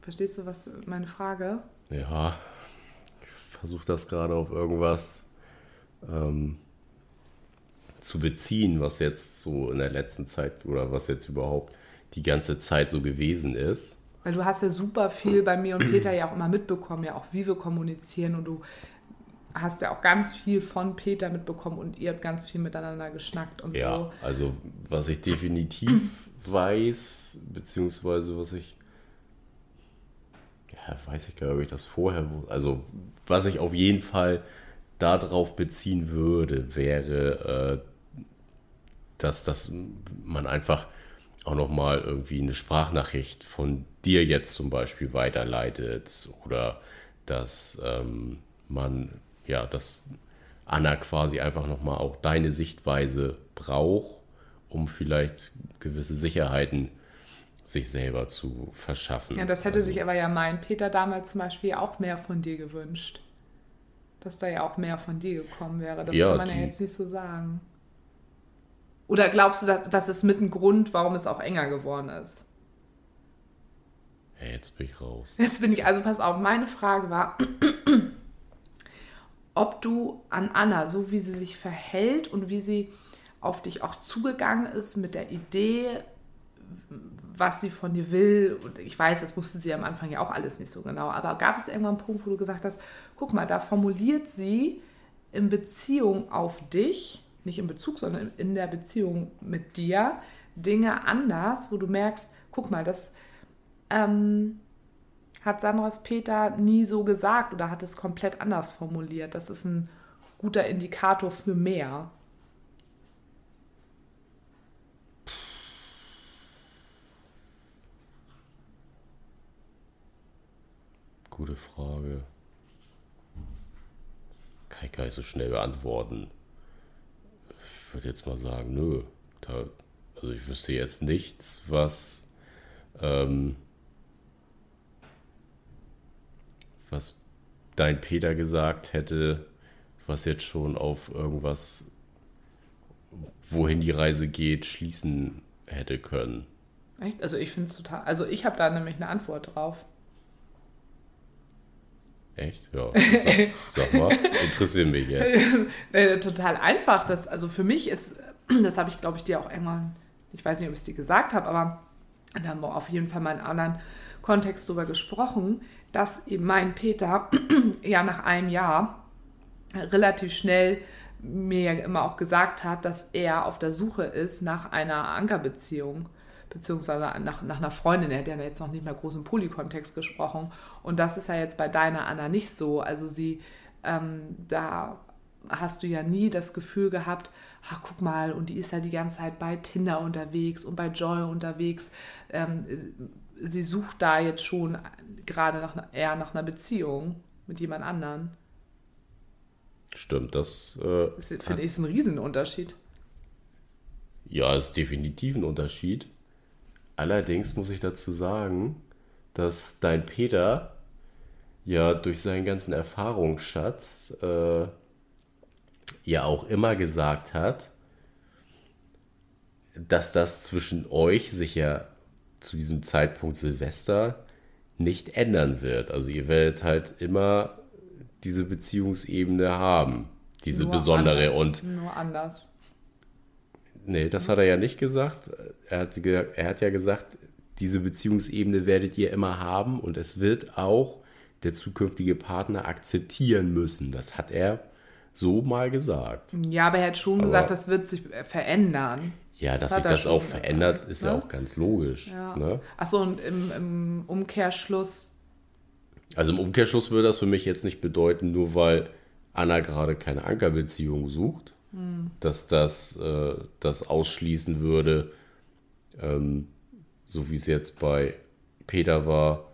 Verstehst du, was meine Frage? Ja, ich versuche das gerade auf irgendwas ähm, zu beziehen, was jetzt so in der letzten Zeit oder was jetzt überhaupt die ganze Zeit so gewesen ist. Weil du hast ja super viel bei mir und Peter ja auch immer mitbekommen, ja auch wie wir kommunizieren und du hast ja auch ganz viel von Peter mitbekommen und ihr habt ganz viel miteinander geschnackt und ja, so. also was ich definitiv [CLEARS THROAT] weiß, beziehungsweise was ich, ja, weiß ich gar nicht, ob ich das vorher, also was ich auf jeden Fall darauf beziehen würde, wäre, äh, dass, dass man einfach auch nochmal irgendwie eine Sprachnachricht von dir jetzt zum Beispiel weiterleitet oder dass ähm, man, ja, dass Anna quasi einfach nochmal auch deine Sichtweise braucht, um vielleicht gewisse Sicherheiten sich selber zu verschaffen. Ja, das hätte also, sich aber ja mein Peter damals zum Beispiel auch mehr von dir gewünscht. Dass da ja auch mehr von dir gekommen wäre. Das ja, kann man die, ja jetzt nicht so sagen. Oder glaubst du, dass das ist mit ein Grund, warum es auch enger geworden ist? Ja, jetzt bin ich raus. Jetzt bin ich, also pass auf, meine Frage war, ob du an Anna, so wie sie sich verhält und wie sie auf dich auch zugegangen ist mit der Idee, was sie von dir will. Und ich weiß, das wusste sie am Anfang ja auch alles nicht so genau. Aber gab es irgendwann einen Punkt, wo du gesagt hast, guck mal, da formuliert sie in Beziehung auf dich nicht in Bezug, sondern in der Beziehung mit dir Dinge anders, wo du merkst, guck mal, das ähm, hat Sandras Peter nie so gesagt oder hat es komplett anders formuliert. Das ist ein guter Indikator für mehr. Gute Frage. Kann ich gar nicht so schnell beantworten ich würde jetzt mal sagen, nö. Da, also ich wüsste jetzt nichts, was, ähm, was dein Peter gesagt hätte, was jetzt schon auf irgendwas, wohin die Reise geht, schließen hätte können. Echt? Also ich finde es total. Also ich habe da nämlich eine Antwort drauf. Echt? Ja. Sag, [LAUGHS] sag mal, interessiert mich jetzt. [LAUGHS] Total einfach. Das, also für mich ist, [CLEARS THROAT] das habe ich glaube ich dir auch irgendwann, ich weiß nicht, ob ich es dir gesagt habe, aber da haben wir auf jeden Fall mal in einem anderen Kontext darüber gesprochen, dass eben mein Peter [CLEARS THROAT] ja nach einem Jahr relativ schnell mir immer auch gesagt hat, dass er auf der Suche ist nach einer Ankerbeziehung beziehungsweise nach, nach einer Freundin, er hat ja jetzt noch nicht mehr groß im Polykontext gesprochen. Und das ist ja jetzt bei deiner Anna nicht so. Also sie, ähm, da hast du ja nie das Gefühl gehabt, ach guck mal, und die ist ja die ganze Zeit bei Tinder unterwegs und bei Joy unterwegs. Ähm, sie sucht da jetzt schon gerade nach, eher nach einer Beziehung mit jemand anderen. Stimmt, das, äh, das finde ich ist ein Riesenunterschied. Ja, ist definitiv ein Unterschied. Allerdings muss ich dazu sagen, dass dein Peter ja durch seinen ganzen Erfahrungsschatz äh, ja auch immer gesagt hat, dass das zwischen euch sich ja zu diesem Zeitpunkt Silvester nicht ändern wird. Also ihr werdet halt immer diese Beziehungsebene haben, diese nur besondere anders, und nur anders. Nee, das hat er ja nicht gesagt. Er hat, er hat ja gesagt, diese Beziehungsebene werdet ihr immer haben und es wird auch der zukünftige Partner akzeptieren müssen. Das hat er so mal gesagt. Ja, aber er hat schon aber, gesagt, das wird sich verändern. Ja, dass das sich das auch verändert, ist ne? ja auch ganz logisch. Ja. Ne? Achso, und im, im Umkehrschluss. Also im Umkehrschluss würde das für mich jetzt nicht bedeuten, nur weil Anna gerade keine Ankerbeziehung sucht, dass das äh, das ausschließen würde, ähm, so wie es jetzt bei Peter war.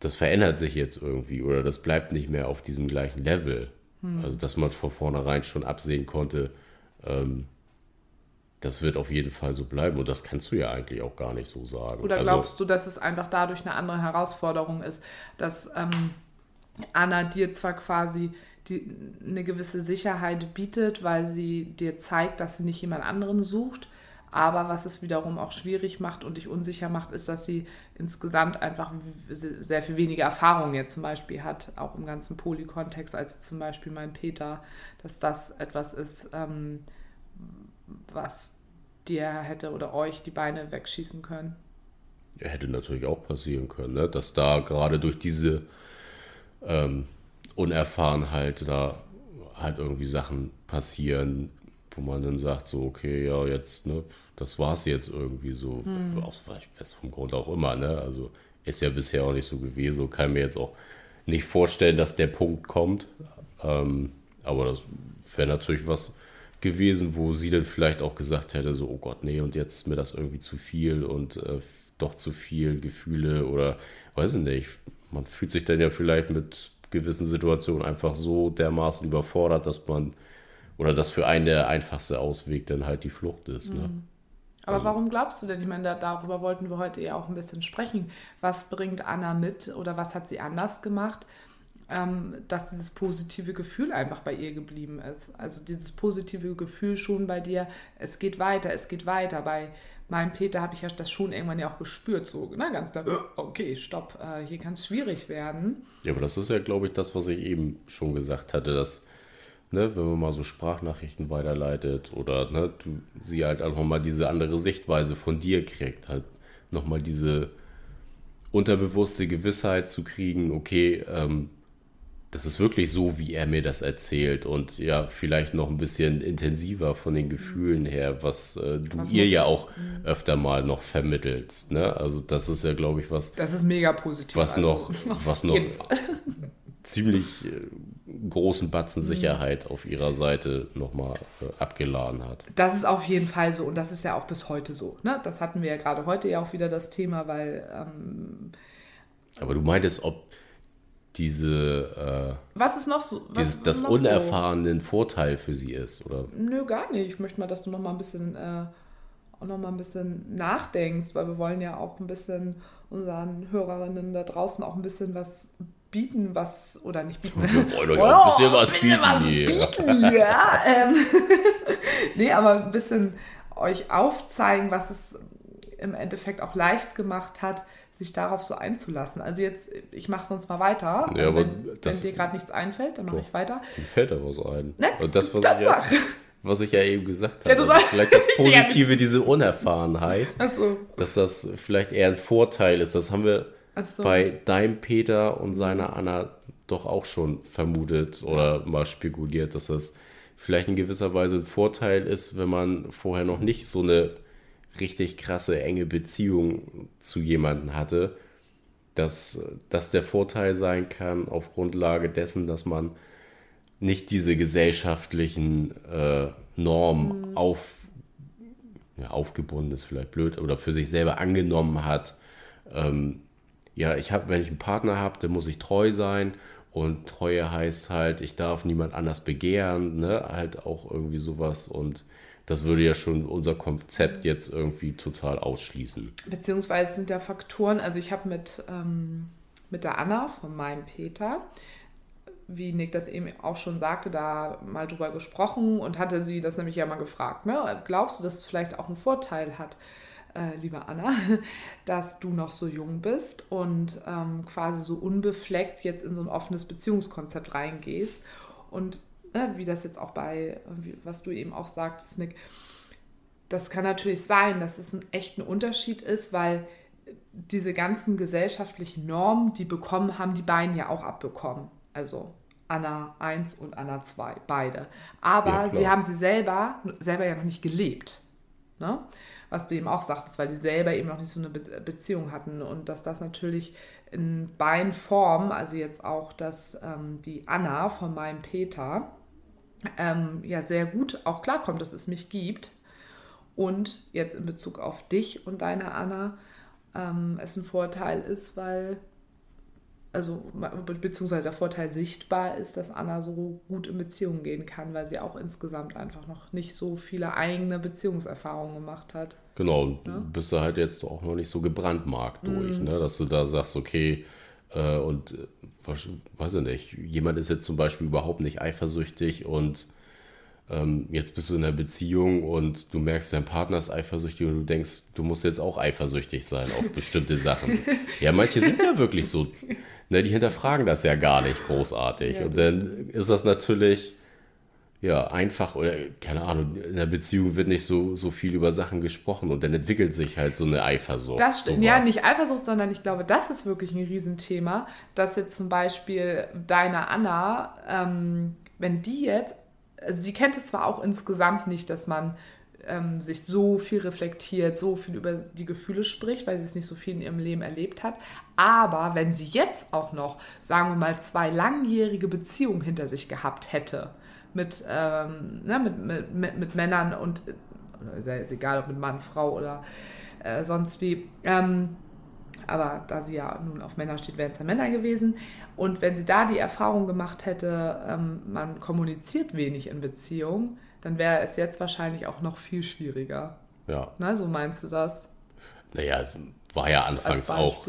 Das verändert sich jetzt irgendwie oder das bleibt nicht mehr auf diesem gleichen Level. Hm. Also, dass man von vornherein schon absehen konnte, ähm, das wird auf jeden Fall so bleiben. Und das kannst du ja eigentlich auch gar nicht so sagen. Oder also glaubst also, du, dass es einfach dadurch eine andere Herausforderung ist, dass ähm, Anna dir zwar quasi die eine gewisse Sicherheit bietet, weil sie dir zeigt, dass sie nicht jemand anderen sucht, Aber was es wiederum auch schwierig macht und dich unsicher macht, ist, dass sie insgesamt einfach sehr viel weniger Erfahrung jetzt zum Beispiel hat, auch im ganzen Poly-Kontext, als zum Beispiel mein Peter, dass das etwas ist, ähm, was dir hätte oder euch die Beine wegschießen können. Ja, hätte natürlich auch passieren können, ne? dass da gerade durch diese ähm, Unerfahrenheit da halt irgendwie Sachen passieren, wo man dann sagt, so, okay, ja, jetzt, ne, das war's jetzt irgendwie so, mhm. aus welchem Grund auch immer, ne? Also ist ja bisher auch nicht so gewesen, so kann mir jetzt auch nicht vorstellen, dass der Punkt kommt. Ähm, aber das wäre natürlich was gewesen, wo sie dann vielleicht auch gesagt hätte, so, oh Gott, nee, und jetzt ist mir das irgendwie zu viel und äh, doch zu viel Gefühle oder weiß ich nicht. Man fühlt sich dann ja vielleicht mit gewissen Situationen einfach so dermaßen überfordert, dass man oder dass für einen der einfachste Ausweg dann halt die Flucht ist. Ne? Mhm. Aber also, warum glaubst du denn? Ich meine, da, darüber wollten wir heute ja auch ein bisschen sprechen. Was bringt Anna mit oder was hat sie anders gemacht, ähm, dass dieses positive Gefühl einfach bei ihr geblieben ist? Also dieses positive Gefühl schon bei dir, es geht weiter, es geht weiter. Bei meinem Peter habe ich ja das schon irgendwann ja auch gespürt, so ne, ganz klar, okay, stopp, äh, hier kann es schwierig werden. Ja, aber das ist ja, glaube ich, das, was ich eben schon gesagt hatte, dass ne, wenn man mal so Sprachnachrichten weiterleitet oder ne, du sie halt auch nochmal diese andere Sichtweise von dir kriegt, halt nochmal diese unterbewusste Gewissheit zu kriegen, okay, ähm, das ist wirklich so, wie er mir das erzählt und ja, vielleicht noch ein bisschen intensiver von den Gefühlen her, was äh, du was ihr ja auch mhm. öfter mal noch vermittelst. Ne? Also das ist ja, glaube ich, was. Das ist mega positiv. Was also, noch, [LAUGHS] was noch ziemlich äh, großen Batzen mhm. Sicherheit auf ihrer Seite nochmal äh, abgeladen hat. Das ist auf jeden Fall so und das ist ja auch bis heute so. Ne? Das hatten wir ja gerade heute ja auch wieder das Thema, weil. Ähm, aber du meintest, ob diese. Äh, was ist noch so? Was, dieses, das unerfahrenen so? Vorteil für sie ist, oder? Nö, gar nicht. Ich möchte mal, dass du noch mal ein bisschen. Äh, auch noch mal ein bisschen nachdenkst, weil wir wollen ja auch ein bisschen unseren Hörerinnen da draußen auch ein bisschen was bieten, was oder nicht bieten. Wir wollen euch oh, auch ein bisschen was ein bisschen bieten. Was bieten ja. [LAUGHS] ähm, [LAUGHS] nee, aber ein bisschen euch aufzeigen, was es im Endeffekt auch leicht gemacht hat, sich darauf so einzulassen. Also jetzt, ich mache sonst mal weiter. Ja, aber wenn, das, wenn dir gerade nichts einfällt, dann mache ich weiter. Mir fällt da was ein. Ne? Und das, was ich, ja, was ich ja eben gesagt habe. Ja, vielleicht das [LAUGHS] Positive, diese Unerfahrenheit. So. Dass das vielleicht eher ein Vorteil ist. Das haben wir so. bei deinem Peter und seiner Anna doch auch schon vermutet oder mal spekuliert, dass das vielleicht in gewisser Weise ein Vorteil ist, wenn man vorher noch nicht so eine richtig krasse, enge Beziehung zu jemandem hatte, dass das der Vorteil sein kann auf Grundlage dessen, dass man nicht diese gesellschaftlichen äh, Normen mhm. auf, ja, aufgebunden ist vielleicht blöd, oder für sich selber angenommen hat. Ähm, ja, ich habe, wenn ich einen Partner habe, dann muss ich treu sein. Und Treue heißt halt, ich darf niemand anders begehren, ne? Halt auch irgendwie sowas. Und das würde ja schon unser Konzept jetzt irgendwie total ausschließen. Beziehungsweise sind da Faktoren, also ich habe mit, ähm, mit der Anna von meinem Peter, wie Nick das eben auch schon sagte, da mal drüber gesprochen und hatte sie das nämlich ja mal gefragt. Ne? Glaubst du, dass es vielleicht auch einen Vorteil hat, äh, liebe Anna, [LAUGHS] dass du noch so jung bist und ähm, quasi so unbefleckt jetzt in so ein offenes Beziehungskonzept reingehst und wie das jetzt auch bei, was du eben auch sagtest, Nick, das kann natürlich sein, dass es ein echter Unterschied ist, weil diese ganzen gesellschaftlichen Normen, die bekommen, haben die beiden ja auch abbekommen. Also Anna 1 und Anna 2, beide. Aber ja, sie haben sie selber, selber ja noch nicht gelebt. Ne? Was du eben auch sagtest, weil die selber eben noch nicht so eine Beziehung hatten und dass das natürlich in beiden Formen, also jetzt auch, dass ähm, die Anna von meinem Peter, ähm, ja sehr gut auch klarkommt, dass es mich gibt. Und jetzt in Bezug auf dich und deine Anna ähm, es ein Vorteil ist, weil, also beziehungsweise der Vorteil sichtbar ist, dass Anna so gut in Beziehungen gehen kann, weil sie auch insgesamt einfach noch nicht so viele eigene Beziehungserfahrungen gemacht hat. Genau, und ja? bist du halt jetzt auch noch nicht so gebrandmarkt durch, mhm. ne? dass du da sagst, okay, äh, und äh, weiß ich nicht, jemand ist jetzt zum Beispiel überhaupt nicht eifersüchtig und ähm, jetzt bist du in einer Beziehung und du merkst, dein Partner ist eifersüchtig und du denkst, du musst jetzt auch eifersüchtig sein auf bestimmte Sachen. [LAUGHS] Ja, manche sind ja wirklich so. Ne, die hinterfragen das ja gar nicht großartig. Ja, und dann ist das natürlich ja, einfach oder keine Ahnung, in der Beziehung wird nicht so, so viel über Sachen gesprochen und dann entwickelt sich halt so eine Eifersucht. Das stimmt. Ja, nicht Eifersucht, sondern ich glaube, das ist wirklich ein Riesenthema, dass jetzt zum Beispiel deine Anna, ähm, wenn die jetzt, also sie kennt es zwar auch insgesamt nicht, dass man ähm, sich so viel reflektiert, so viel über die Gefühle spricht, weil sie es nicht so viel in ihrem Leben erlebt hat. Aber wenn sie jetzt auch noch, sagen wir mal, zwei langjährige Beziehungen hinter sich gehabt hätte, mit, ähm, ne, mit, mit, mit, Männern und ist ja jetzt egal, ob mit Mann, Frau oder äh, sonst wie. Ähm, aber da sie ja nun auf Männer steht, wären es ja Männer gewesen. Und wenn sie da die Erfahrung gemacht hätte, ähm, man kommuniziert wenig in Beziehungen, dann wäre es jetzt wahrscheinlich auch noch viel schwieriger. Ja. Na, so meinst du das? Naja, war ja anfangs auch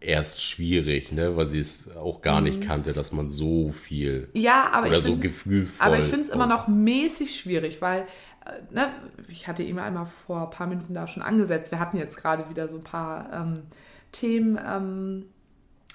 erst schwierig, ne, weil sie es auch gar mhm. nicht kannte, dass man so viel ja, aber oder ich so find, gefühlvoll. Aber ich finde es immer noch mäßig schwierig, weil äh, ne, ich hatte immer einmal vor ein paar Minuten da schon angesetzt. Wir hatten jetzt gerade wieder so ein paar ähm, Themen, ähm,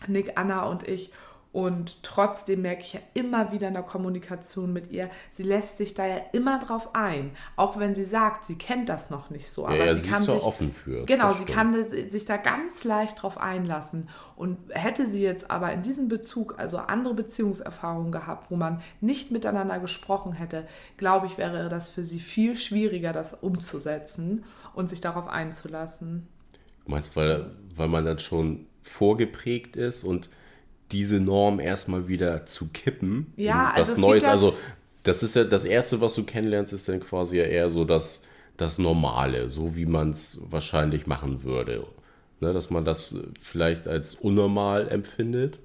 Nick, Anna und ich. Und trotzdem merke ich ja immer wieder in der Kommunikation mit ihr, sie lässt sich da ja immer drauf ein. Auch wenn sie sagt, sie kennt das noch nicht so. Aber ja, sie, sie kann ist sich, offen für. Genau, sie kann sich da ganz leicht drauf einlassen. Und hätte sie jetzt aber in diesem Bezug, also andere Beziehungserfahrungen gehabt, wo man nicht miteinander gesprochen hätte, glaube ich, wäre das für sie viel schwieriger, das umzusetzen und sich darauf einzulassen. Du meinst, weil, weil man dann schon vorgeprägt ist und diese Norm erstmal wieder zu kippen. Ja, was also Neues. also das ist ja das Erste, was du kennenlernst, ist dann quasi ja eher so das, das Normale, so wie man es wahrscheinlich machen würde. Ne, dass man das vielleicht als unnormal empfindet.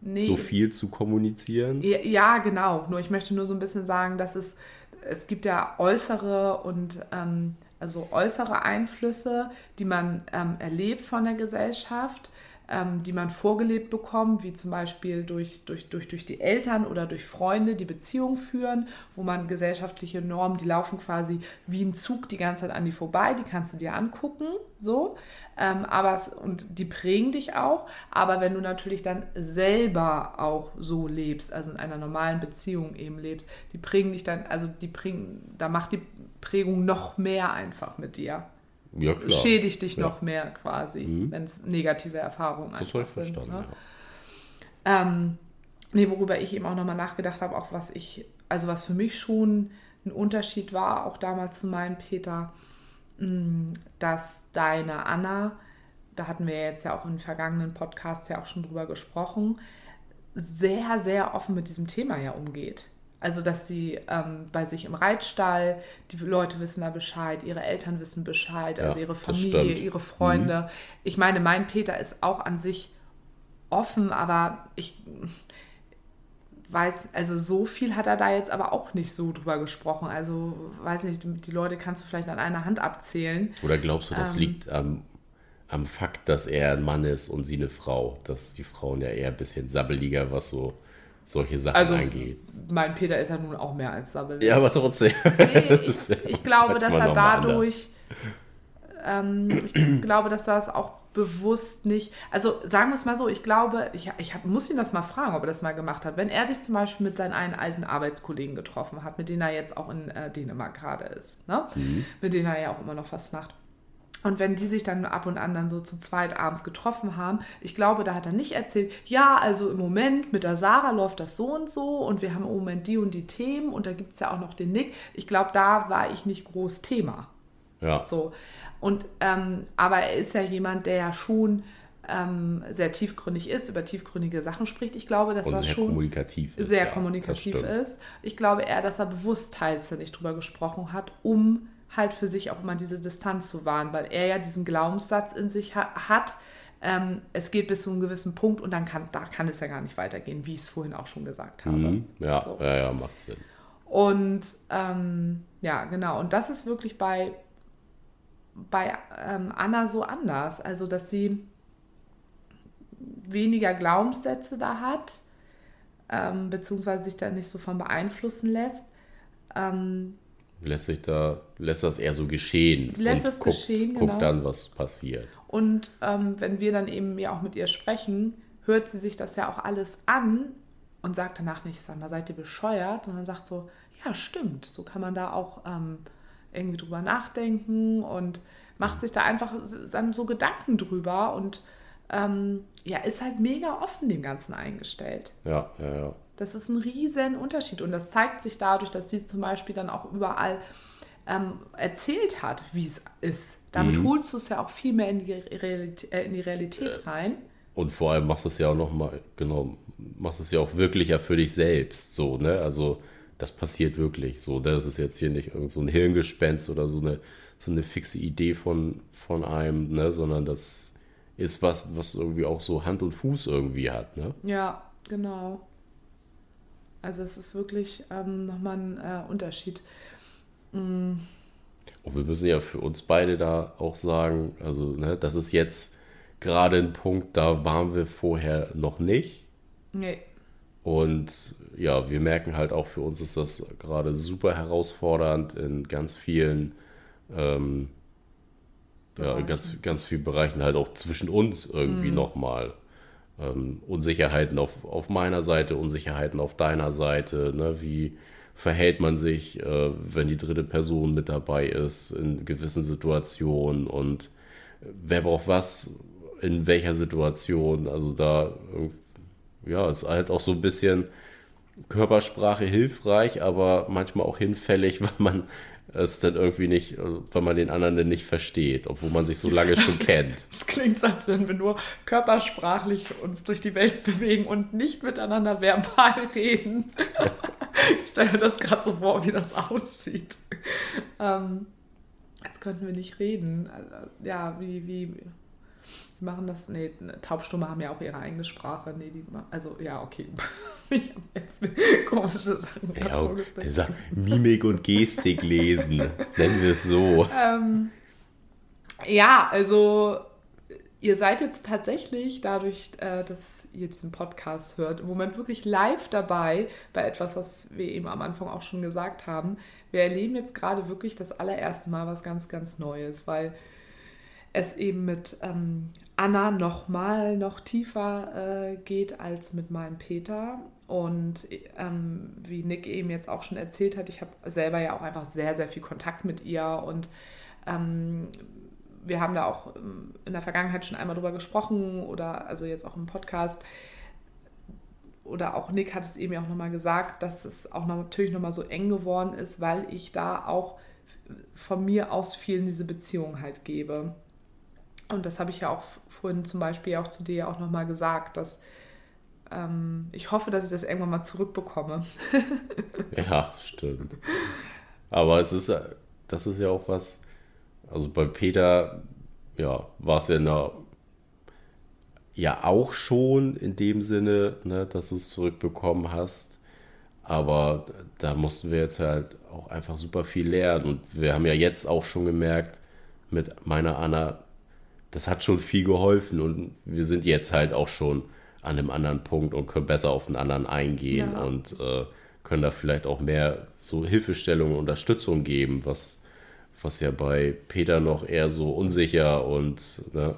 Nee. So viel zu kommunizieren? Ja, ja, genau. Nur ich möchte nur so ein bisschen sagen, dass es, es gibt ja äußere und ähm, also äußere Einflüsse, die man ähm, erlebt von der Gesellschaft ähm, die man vorgelebt bekommt, wie zum Beispiel durch, durch, durch, durch die Eltern oder durch Freunde, die Beziehung führen, wo man gesellschaftliche Normen, die laufen quasi wie ein Zug die ganze Zeit an die vorbei, die kannst du dir angucken, so. Ähm, aber es, und die prägen dich auch. Aber wenn du natürlich dann selber auch so lebst, also in einer normalen Beziehung eben lebst, die prägen dich dann, also die prägen, da macht die Prägung noch mehr einfach mit dir ja, schädigt dich ja. noch mehr quasi, mhm. wenn es negative Erfahrungen das einfach sind. Verstanden, ne? ja. ähm, nee, worüber ich eben auch nochmal nachgedacht habe, auch was ich, also was für mich schon ein Unterschied war, auch damals zu meinem Peter, mm, dass deine Anna, da hatten wir jetzt ja auch in vergangenen Podcasts ja auch schon drüber gesprochen, sehr, sehr offen mit diesem Thema ja umgeht. Also, dass sie ähm, bei sich im Reitstall, die Leute wissen da Bescheid, ihre Eltern wissen Bescheid, ja, also ihre Familie, ihre Freunde. Mhm. Ich meine, mein Peter ist auch an sich offen, aber ich weiß, also so viel hat er da jetzt aber auch nicht so drüber gesprochen. Also, weiß nicht, die Leute kannst du vielleicht an einer Hand abzählen. Oder glaubst du, das ähm, liegt am, am Fakt, dass er ein Mann ist und sie eine Frau? Dass die Frauen ja eher ein bisschen sabbeliger, was so solche Sachen also, angeht. Mein Peter ist ja nun auch mehr als sabbelig. Ja, aber trotzdem. Nee, [LAUGHS] ich, ich glaube, dass er dadurch, ähm, ich [CLEARS THROAT] glaube, dass das auch bewusst nicht, also sagen wir es mal so, ich glaube, ich, ich hab, muss ihn das mal fragen, ob er das mal gemacht hat. Wenn er sich zum Beispiel mit seinen einen alten Arbeitskollegen getroffen hat, mit denen er jetzt auch in äh, Dänemark gerade ist, ne? Mhm. mit denen er ja auch immer noch was macht und wenn die sich dann ab und an dann so zu zweit abends getroffen haben, ich glaube, da hat er nicht erzählt, ja, also im Moment mit der Sarah läuft das so und so und wir haben im Moment die und die Themen und da gibt es ja auch noch den Nick. Ich glaube, da war ich nicht groß Thema. Ja. So. Und, ähm, aber er ist ja jemand, der ja schon ähm, sehr tiefgründig ist, über tiefgründige Sachen spricht. Ich glaube, dass und das sehr schon kommunikativ ist, sehr ja, kommunikativ ist. Ich glaube eher, dass er bewusst teils nicht drüber gesprochen hat, um halt für sich auch immer diese Distanz zu wahren, weil er ja diesen Glaubenssatz in sich ha hat, ähm, es geht bis zu einem gewissen Punkt und dann kann, da kann es ja gar nicht weitergehen, wie ich es vorhin auch schon gesagt habe. Mhm. Ja, so. ja, ja, macht Sinn. Und ähm, ja, genau. Und das ist wirklich bei, bei ähm, Anna so anders. Also, dass sie weniger Glaubenssätze da hat, ähm, beziehungsweise sich da nicht so von beeinflussen lässt ähm, lässt sich da, lässt das eher so geschehen. Sie lässt und es guckt, geschehen, guckt genau. dann, was passiert. Und ähm, wenn wir dann eben ja auch mit ihr sprechen, hört sie sich das ja auch alles an und sagt danach nicht, sag mal, seid ihr bescheuert, sondern sagt so, ja, stimmt, so kann man da auch ähm, irgendwie drüber nachdenken und macht sich da einfach dann so Gedanken drüber und ähm, ja, ist halt mega offen dem Ganzen eingestellt. Ja, ja, ja. Das ist ein riesen Unterschied und das zeigt sich dadurch, dass sie es zum Beispiel dann auch überall ähm, erzählt hat, wie es ist. Damit Mhm. holst du es ja auch viel mehr in die Realität, äh, in die Realität rein. Und vor allem machst du es ja auch nochmal, genau, machst es ja auch wirklicher für dich selbst, so, ne? Also, das passiert wirklich, so, das ist jetzt hier nicht irgend so ein Hirngespenst oder so eine, so eine fixe Idee von, von einem, ne? Sondern das ist was, was irgendwie auch so Hand und Fuß irgendwie hat, ne? Ja, genau. Also es ist wirklich ähm, nochmal ein äh, Unterschied. Mm, Und wir müssen ja für uns beide da auch sagen, also, ne, das ist jetzt gerade ein Punkt, da waren wir vorher noch nicht. nee, Und ja, wir merken halt auch, für uns ist das gerade super herausfordernd in ganz vielen, ähm, ja, in ganz, ganz vielen Bereichen halt auch zwischen uns irgendwie nochmal. Ähm, Unsicherheiten auf, auf meiner Seite, Unsicherheiten auf deiner Seite. Ne? Wie verhält man sich, äh, wenn die dritte Person mit dabei ist in gewissen Situationen und wer braucht was in welcher Situation. Also da irgendwie ja, ist halt auch so ein bisschen Körpersprache hilfreich, aber manchmal auch hinfällig, [LAUGHS] weil man es dann irgendwie nicht, weil man den anderen dann nicht versteht, obwohl man sich so lange schon [LAUGHS] kennt. es klingt so, als würden wir nur körpersprachlich uns durch die Welt bewegen und nicht miteinander verbal reden. [LAUGHS] ich stelle mir das gerade so vor, wie das aussieht. Ähm, als könnten wir nicht reden. Also, ja, wie, wie, wie machen das? Nee, Taubstumme haben ja auch ihre eigene Sprache. Nee, die, also, ja, okay. [LAUGHS] Ich habe jetzt komische Sachen Ja, der sagt Mimik und Gestik lesen, nennen wir es so. Ähm, ja, also ihr seid jetzt tatsächlich dadurch, äh, dass ihr diesen Podcast hört, im Moment wirklich live dabei bei etwas, was wir eben am Anfang auch schon gesagt haben. Wir erleben jetzt gerade wirklich das allererste Mal was ganz, ganz Neues, weil es eben mit ähm, Anna noch mal noch tiefer äh, geht als mit meinem Peter. Und ähm, wie Nick eben jetzt auch schon erzählt hat, ich habe selber ja auch einfach sehr, sehr viel Kontakt mit ihr und ähm, wir haben da auch ähm, in der Vergangenheit schon einmal drüber gesprochen oder also jetzt auch im Podcast. Oder auch Nick hat es eben ja auch nochmal gesagt, dass es auch noch, natürlich nochmal so eng geworden ist, weil ich da auch von mir aus vielen diese Beziehung halt gebe. Und das habe ich ja auch vorhin zum Beispiel auch zu dir auch nochmal gesagt, dass ähm, ich hoffe, dass ich das irgendwann mal zurückbekomme. [LAUGHS] Ja, stimmt. Aber es ist, äh, das ist ja auch was, also bei Peter, ja, war es ja eine, ja auch schon in dem Sinne, ne, dass du es zurückbekommen hast. Aber da mussten wir jetzt halt auch einfach super viel lernen. Und wir haben ja jetzt auch schon gemerkt, mit meiner Anna, das hat schon viel geholfen. Und wir sind jetzt halt auch schon an einem anderen Punkt und können besser auf den anderen eingehen Ja. und äh, können da vielleicht auch mehr so Hilfestellung und Unterstützung geben, was, was ja bei Peter noch eher so unsicher und ne,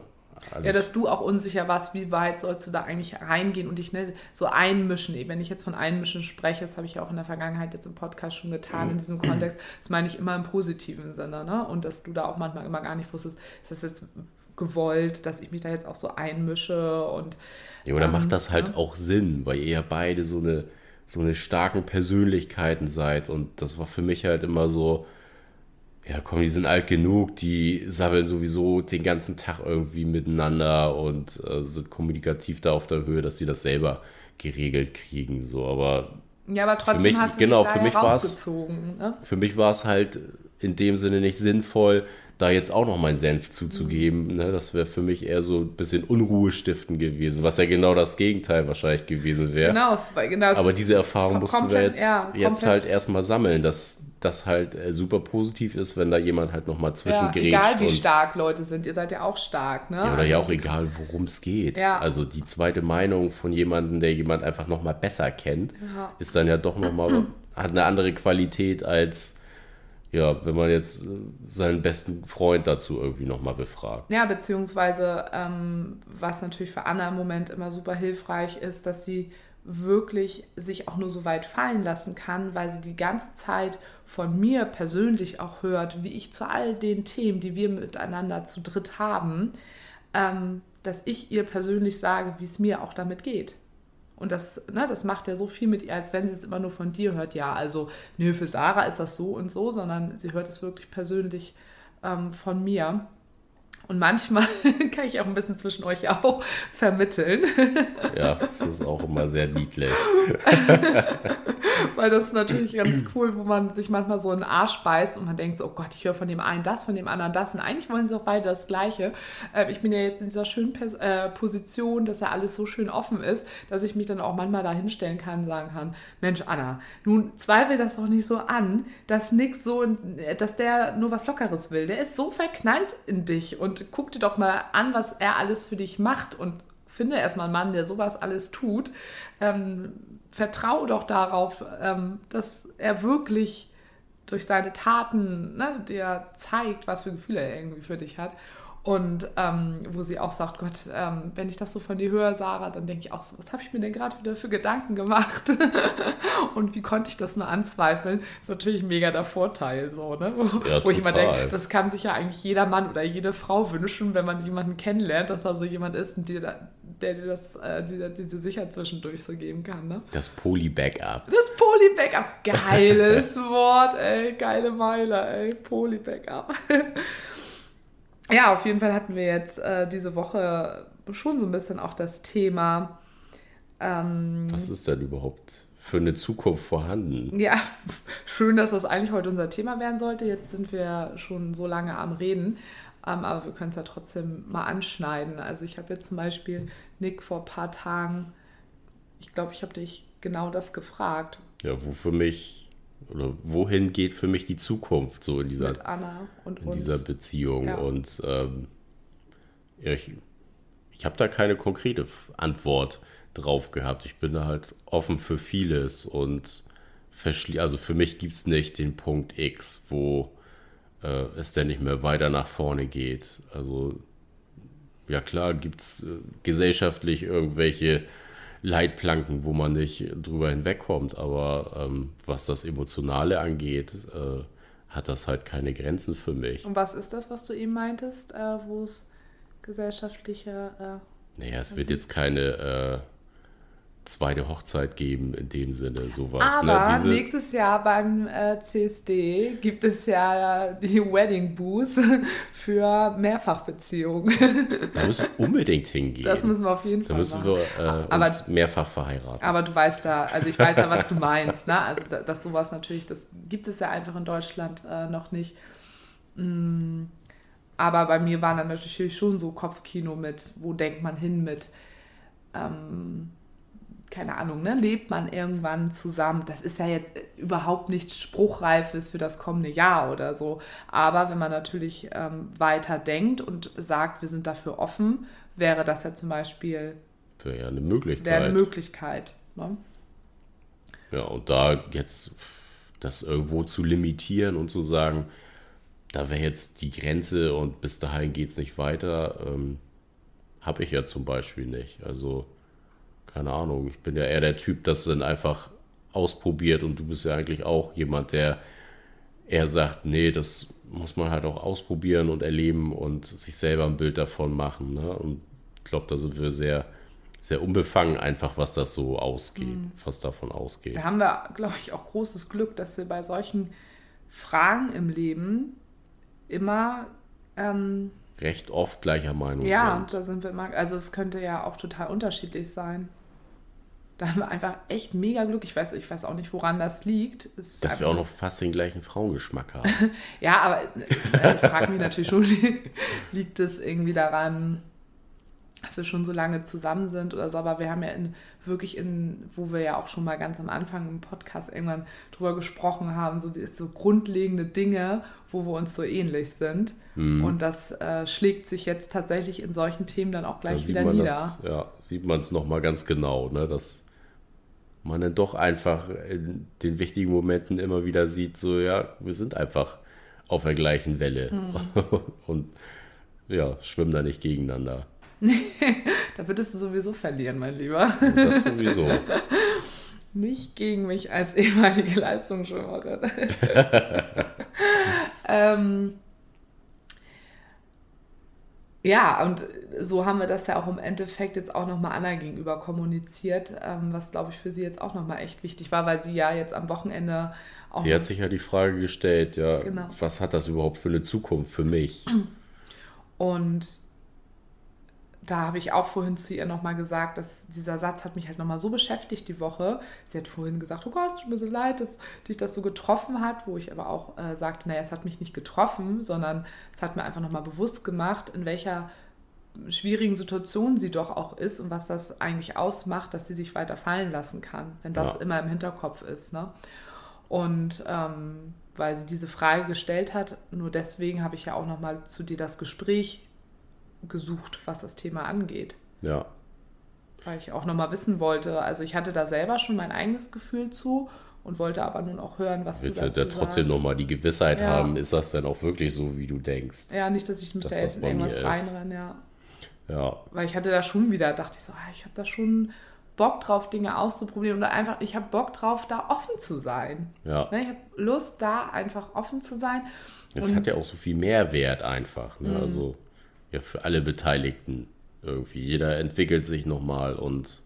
alles Ja, dass du auch unsicher warst, wie weit sollst du da eigentlich reingehen und dich ne, so einmischen. Wenn ich jetzt von einmischen spreche, das habe ich ja auch in der Vergangenheit jetzt im Podcast schon getan, in diesem [CLEARS THROAT] Kontext, das meine ich immer im positiven Sinne. Ne? Und dass du da auch manchmal immer gar nicht wusstest, ist das jetzt gewollt, dass ich mich da jetzt auch so einmische und Ja, oder Ähm, macht das halt ja. auch Sinn, weil ihr ja beide so eine, so eine starken Persönlichkeiten seid. Und das war für mich halt immer so, ja komm, die sind alt genug, die sabbeln sowieso den ganzen Tag irgendwie miteinander und äh, sind kommunikativ da auf der Höhe, dass sie das selber geregelt kriegen. So, aber ja, aber trotzdem mich- hast du genau, dich da für mich war's-. Ne? für mich war es halt in dem Sinne nicht sinnvoll, da jetzt auch noch meinen Senf zuzugeben. Ne? Das wäre für mich eher so ein bisschen Unruhestiften gewesen, was ja genau das Gegenteil wahrscheinlich gewesen wäre. Genau, genau, Aber diese Erfahrung mussten wir jetzt, ja, jetzt halt erstmal sammeln, dass das halt äh, super positiv ist, wenn da jemand halt nochmal ja, zwischengrätscht. egal wie stark Leute sind, ihr seid ja auch stark. Ne? ja, oder ja auch egal, worum es geht. Ja. Also die zweite Meinung von jemandem, der jemand einfach nochmal besser kennt, Ja. ist dann ja doch nochmal [CLEARS THROAT] hat eine andere Qualität als ja, wenn man jetzt äh, seinen besten Freund dazu irgendwie nochmal befragt. Ja, beziehungsweise ähm, was natürlich für Anna im Moment immer super hilfreich ist, dass sie wirklich sich auch nur so weit fallen lassen kann, weil sie die ganze Zeit von mir persönlich auch hört, wie ich zu all den Themen, die wir miteinander zu dritt haben, ähm, dass ich ihr persönlich sage, wie es mir auch damit geht. Und das, ne, das macht ja so viel mit ihr, als wenn sie es immer nur von dir hört. Ja, also, nö, für Sarah ist das so und so, sondern sie hört es wirklich persönlich ähm, von mir. Und manchmal [LAUGHS] kann ich auch ein bisschen zwischen euch auch vermitteln. Ja, das ist auch immer sehr niedlich. [LAUGHS] Weil das ist natürlich ganz cool, wo man sich manchmal so in den Arsch beißt und man denkt so, oh Gott, ich höre von dem einen das, von dem anderen das. Und eigentlich wollen sie auch beide das Gleiche. Ähm, ich bin ja jetzt in dieser schönen äh, Position, dass ja alles so schön offen ist, dass ich mich dann auch manchmal da hinstellen kann und sagen kann, Mensch, Anna, nun zweifel das doch nicht so an, dass nix so, dass der nur was Lockeres will. Der ist so verknallt in dich und guck dir doch mal an, was er alles für dich macht und finde erstmal einen Mann, der sowas alles tut. Ähm, vertraue doch darauf, ähm, dass er wirklich durch seine Taten ne, dir zeigt, was für Gefühle er irgendwie für dich hat. Und ähm, wo sie auch sagt, Gott, ähm, wenn ich das so von dir höre, Sarah, dann denke ich auch so, was habe ich mir denn gerade wieder für Gedanken gemacht? [LAUGHS] und wie konnte ich das nur anzweifeln? Ist natürlich mega der Vorteil, so, ne? Wo, ja, wo ich immer denke, das kann sich ja eigentlich jeder Mann oder jede Frau wünschen, wenn man jemanden kennenlernt, dass da so jemand ist, der, der dir das, äh, diese, diese Sicherheit zwischendurch so geben kann, ne? Das Poly-Backup. Das Poly-Backup. [LAUGHS] Geiles Wort, ey. Geile Meile, ey. Poly-Backup. [LAUGHS] Ja, auf jeden Fall hatten wir jetzt äh, diese Woche schon so ein bisschen auch das Thema. Ähm, Was ist denn überhaupt für eine Zukunft vorhanden? Ja, [LAUGHS] schön, dass das eigentlich heute unser Thema werden sollte. Jetzt sind wir schon so lange am Reden, ähm, aber wir können es ja trotzdem mal anschneiden. Also ich habe jetzt zum Beispiel Nick vor ein paar Tagen, ich glaube, ich habe dich genau das gefragt. Ja, wo für mich oder wohin geht für mich die Zukunft so in dieser, in dieser Beziehung. Ja. Und ähm, ich, ich habe da keine konkrete Antwort drauf gehabt. Ich bin da halt offen für vieles und also für mich gibt es nicht den Punkt X, wo äh, es denn nicht mehr weiter nach vorne geht. Also ja klar gibt es äh, gesellschaftlich irgendwelche Leitplanken, wo man nicht drüber hinwegkommt. Aber ähm, was das Emotionale angeht, äh, hat das halt keine Grenzen für mich. Und was ist das, was du eben meintest, äh, wo es gesellschaftliche. Äh, naja, es wird jetzt keine äh, zweite Hochzeit geben in dem Sinne, sowas. Ne? Aber ne? nächstes Jahr beim äh, CSD gibt es ja die [LAUGHS] Wedding Booth für Mehrfachbeziehungen. Da müssen wir unbedingt hingehen. Das müssen wir auf jeden Fall. Da müssen machen. wir äh, aber, uns mehrfach verheiraten. Aber du weißt da, also ich weiß ja, was du [LAUGHS] meinst. Ne? Also da, dass sowas natürlich, das gibt es ja einfach in Deutschland äh, noch nicht. Mm, aber bei mir war dann natürlich schon so Kopfkino mit, wo denkt man hin mit. Ähm, keine Ahnung, ne, lebt man irgendwann zusammen. Das ist ja jetzt überhaupt nichts Spruchreifes für das kommende Jahr oder so. Aber wenn man natürlich ähm, weiter denkt und sagt, wir sind dafür offen, wäre das ja zum Beispiel wäre ja eine Möglichkeit. Wäre eine Möglichkeit. Ne? Ja, und da jetzt das irgendwo zu limitieren und zu sagen, da wäre jetzt die Grenze und bis dahin geht es nicht weiter, ähm, habe ich ja zum Beispiel nicht. Also keine Ahnung, ich bin ja eher der Typ, das dann einfach ausprobiert und du bist ja eigentlich auch jemand, der eher sagt, nee, das muss man halt auch ausprobieren und erleben und sich selber ein Bild davon machen. Ne? Und ich glaube, da sind wir sehr, sehr unbefangen einfach, was das so ausgeht, mhm. was davon ausgeht. Da haben wir, glaube ich, auch großes Glück, dass wir bei solchen Fragen im Leben immer ähm, recht oft gleicher Meinung ja, sind. Ja, da sind wir immer, also es könnte ja auch total unterschiedlich sein. Da haben wir einfach echt mega Glück. Ich weiß, ich weiß auch nicht, woran das liegt. Es Dass wir auch noch fast den gleichen Frauengeschmack haben. [LAUGHS] ja, aber äh, ich frage mich natürlich schon, [LAUGHS] liegt es irgendwie daran, dass wir schon so lange zusammen sind oder so, aber wir haben ja in, wirklich in, wo wir ja auch schon mal ganz am Anfang im Podcast irgendwann drüber gesprochen haben, so, so grundlegende Dinge, wo wir uns so ähnlich sind. Mhm. Und das äh, schlägt sich jetzt tatsächlich in solchen Themen dann auch gleich da wieder nieder. Das, ja, sieht man es nochmal ganz genau, ne? dass man dann doch einfach in den wichtigen Momenten immer wieder sieht, so ja, wir sind einfach auf der gleichen Welle mhm. [LAUGHS] und ja, schwimmen da nicht gegeneinander. [LAUGHS] da würdest du sowieso verlieren, mein Lieber. Das sowieso. [LAUGHS] Nicht gegen mich als ehemalige Leistungsschwimmerin. ähm, ja, und so haben wir das ja auch im Endeffekt jetzt auch nochmal Anna gegenüber kommuniziert, ähm, was glaube ich für sie jetzt auch nochmal echt wichtig war, weil sie ja jetzt am Wochenende auch. Sie hat sich ja die Frage gestellt, ja, genau. was hat das überhaupt für eine Zukunft für mich? Und da habe ich auch vorhin zu ihr nochmal gesagt, dass dieser Satz hat mich halt nochmal so beschäftigt die Woche. Sie hat vorhin gesagt, oh Gott, es tut mir so leid, dass dich das so getroffen hat, wo ich aber auch äh, sagte, naja, es hat mich nicht getroffen, sondern es hat mir einfach nochmal bewusst gemacht, in welcher schwierigen Situation sie doch auch ist und was das eigentlich ausmacht, dass sie sich weiter fallen lassen kann, wenn das ja. immer im Hinterkopf ist. Ne? Und ähm, weil sie diese Frage gestellt hat, nur deswegen habe ich ja auch nochmal zu dir das Gespräch gesucht, was das Thema angeht. Ja. Weil ich auch nochmal wissen wollte, also ich hatte da selber schon mein eigenes Gefühl zu und wollte aber nun auch hören, was Willst du dazu Willst du ja trotzdem nochmal die Gewissheit ja. haben, ist das denn auch wirklich so, wie du denkst? Ja, nicht, dass ich mich dass da jetzt in irgendwas reinrenne, ja. Ja. Weil ich hatte da schon wieder, dachte ich so, ah, ich habe da schon Bock drauf, Dinge auszuprobieren oder einfach, ich habe Bock drauf, da offen zu sein. Ja. Ne, ich habe Lust, da einfach offen zu sein. Es hat ja auch so viel Mehrwert einfach. Ne? Mhm. Also ja für alle Beteiligten irgendwie. Jeder entwickelt sich nochmal und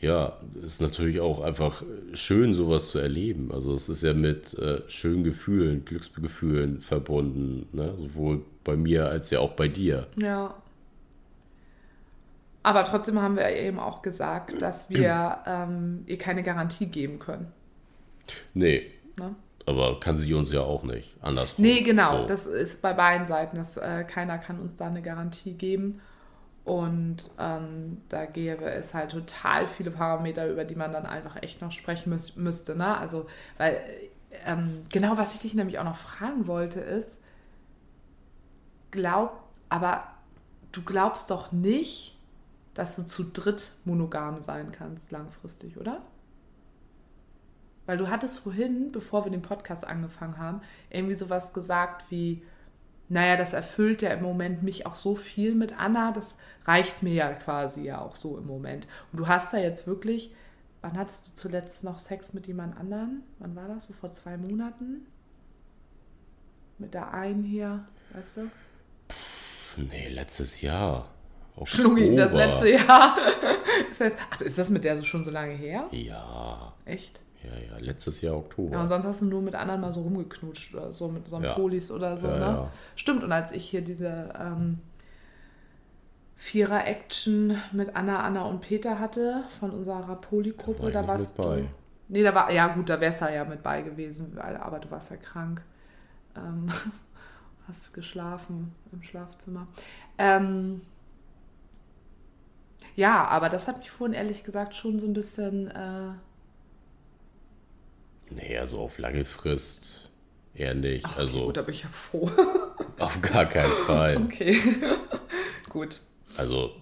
ja, ist natürlich auch einfach schön, sowas zu erleben. Also es ist ja mit äh, schönen Gefühlen, Glücksgefühlen verbunden, ne? sowohl bei mir als ja auch bei dir. Ja. Aber trotzdem haben wir eben auch gesagt, dass wir [CLEARS THROAT] ähm, ihr keine Garantie geben können. Nee. Ne? Aber kann sie uns ja auch nicht. Anders. Nee, genau. So. Das ist bei beiden Seiten. Das, äh, keiner kann uns da eine Garantie geben. Und ähm, da gäbe es halt total viele Parameter, über die man dann einfach echt noch sprechen müß müsste. Ne? Also, weil, ähm, genau, was ich dich nämlich auch noch fragen wollte, ist, glaub, aber du glaubst doch nicht, dass du zu dritt monogam sein kannst langfristig, oder? Weil du hattest vorhin, bevor wir den Podcast angefangen haben, irgendwie sowas gesagt wie, naja, das erfüllt ja im Moment mich auch so viel mit Anna, das reicht mir ja quasi ja auch so im Moment. Und du hast da jetzt wirklich, wann hattest du zuletzt noch Sex mit jemand anderen? Wann war das? So vor zwei Monaten? Mit der einen hier, weißt du? Nee, letztes Jahr. [LAUGHS] Schluggi, das letzte Jahr. [LAUGHS] Das heißt, ach, ist das mit der so schon so lange her? Ja. Echt? Ja, ja, letztes Jahr Oktober. Ja, und sonst hast du nur mit anderen mal so rumgeknutscht oder so mit so einem ja. Polis oder so, ja, ne? Ja. Stimmt, und als ich hier diese ähm, Vierer-Action mit Anna, Anna und Peter hatte von unserer Poli-Gruppe, da, da warst du. Nee, da war, ja gut, da wärst du ja mit bei gewesen, aber du warst ja krank. Ähm, [LAUGHS] hast geschlafen im Schlafzimmer. Ähm, ja, aber das hat mich vorhin ehrlich gesagt schon so ein bisschen. Äh, Nee, also auf lange Frist eher nicht. Ach, also, gut, da bin ich ja froh. [LAUGHS] auf gar keinen Fall. Okay, [LAUGHS] gut. Also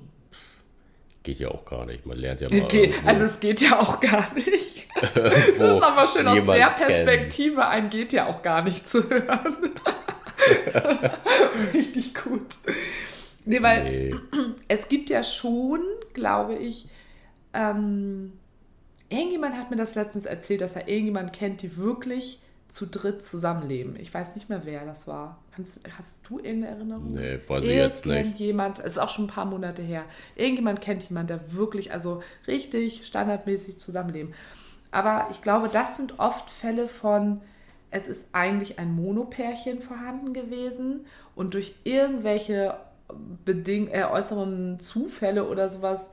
geht ja auch gar nicht. Man lernt ja mal. Geht, also es geht ja auch gar nicht. [LAUGHS] das ist aber schön aus der Perspektive, kennt. ein geht ja auch gar nicht zu hören. Richtig gut. Nee, weil nee. [CLEARS THROAT] es gibt ja schon, glaube ich, ähm, Irgendjemand hat mir das letztens erzählt, dass er irgendjemand kennt, die wirklich zu dritt zusammenleben. Ich weiß nicht mehr, wer das war. Kannst, hast du irgendeine Erinnerung? Nee, weiß ich jetzt nicht. Jemand, es ist auch schon ein paar Monate her. Irgendjemand kennt jemand, der wirklich, also richtig standardmäßig zusammenleben. Aber ich glaube, das sind oft Fälle von, es ist eigentlich ein Monopärchen vorhanden gewesen und durch irgendwelche Beding äh, äußeren Zufälle oder sowas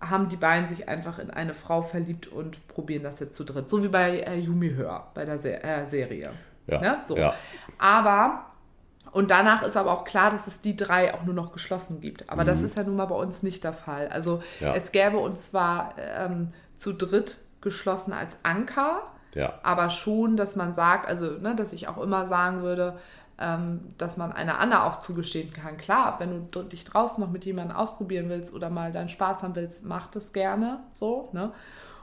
haben die beiden sich einfach in eine Frau verliebt und probieren das jetzt zu dritt. So wie bei äh, Yumi Hör, bei der Se äh, Serie. Ja. Ne? So. ja. Aber, und danach ist aber auch klar, dass es die drei auch nur noch geschlossen gibt. Aber mhm. das ist ja nun mal bei uns nicht der Fall. Also ja. es gäbe uns zwar ähm, zu dritt geschlossen als Anker, ja. aber schon, dass man sagt, also ne, dass ich auch immer sagen würde, dass man einer Anna auch zugestehen kann. Klar, wenn du dich draußen noch mit jemandem ausprobieren willst oder mal deinen Spaß haben willst, mach das gerne so. Ne?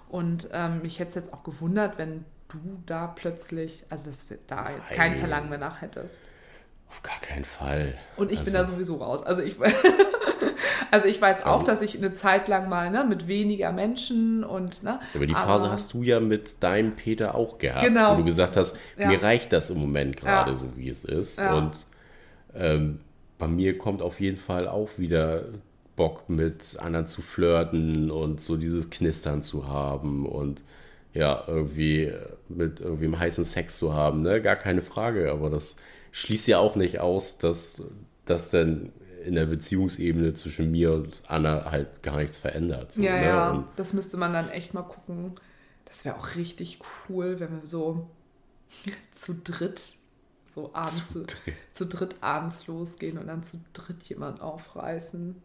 Und ähm, mich hätte es jetzt auch gewundert, wenn du da plötzlich, also dass du da jetzt kein Nein. Verlangen mehr nach hättest. Auf gar keinen Fall. Und ich bin da Also, sowieso raus. Also ich, [LAUGHS] also ich weiß auch, Also- dass ich eine Zeit lang mal ne, mit weniger Menschen und ne. Aber die Phase aber- hast du ja mit deinem Peter auch gehabt, Genau. wo du gesagt hast, Ja. mir reicht das im Moment gerade Ja. so, wie es ist. Ja. Und ähm, bei mir kommt auf jeden Fall auch wieder Bock mit anderen zu flirten und so dieses Knistern zu haben und ja, irgendwie mit irgendwem heißen Sex zu haben, ne? Gar keine Frage, aber das schließt ja auch nicht aus, dass das dann in der Beziehungsebene zwischen mir und Anna halt gar nichts verändert. So, Ja, ne? ja, Und das müsste man dann echt mal gucken. Das wäre auch richtig cool, wenn wir so [LAUGHS] zu dritt so abends Zu dritt. zu dritt abends losgehen und dann zu dritt jemand aufreißen.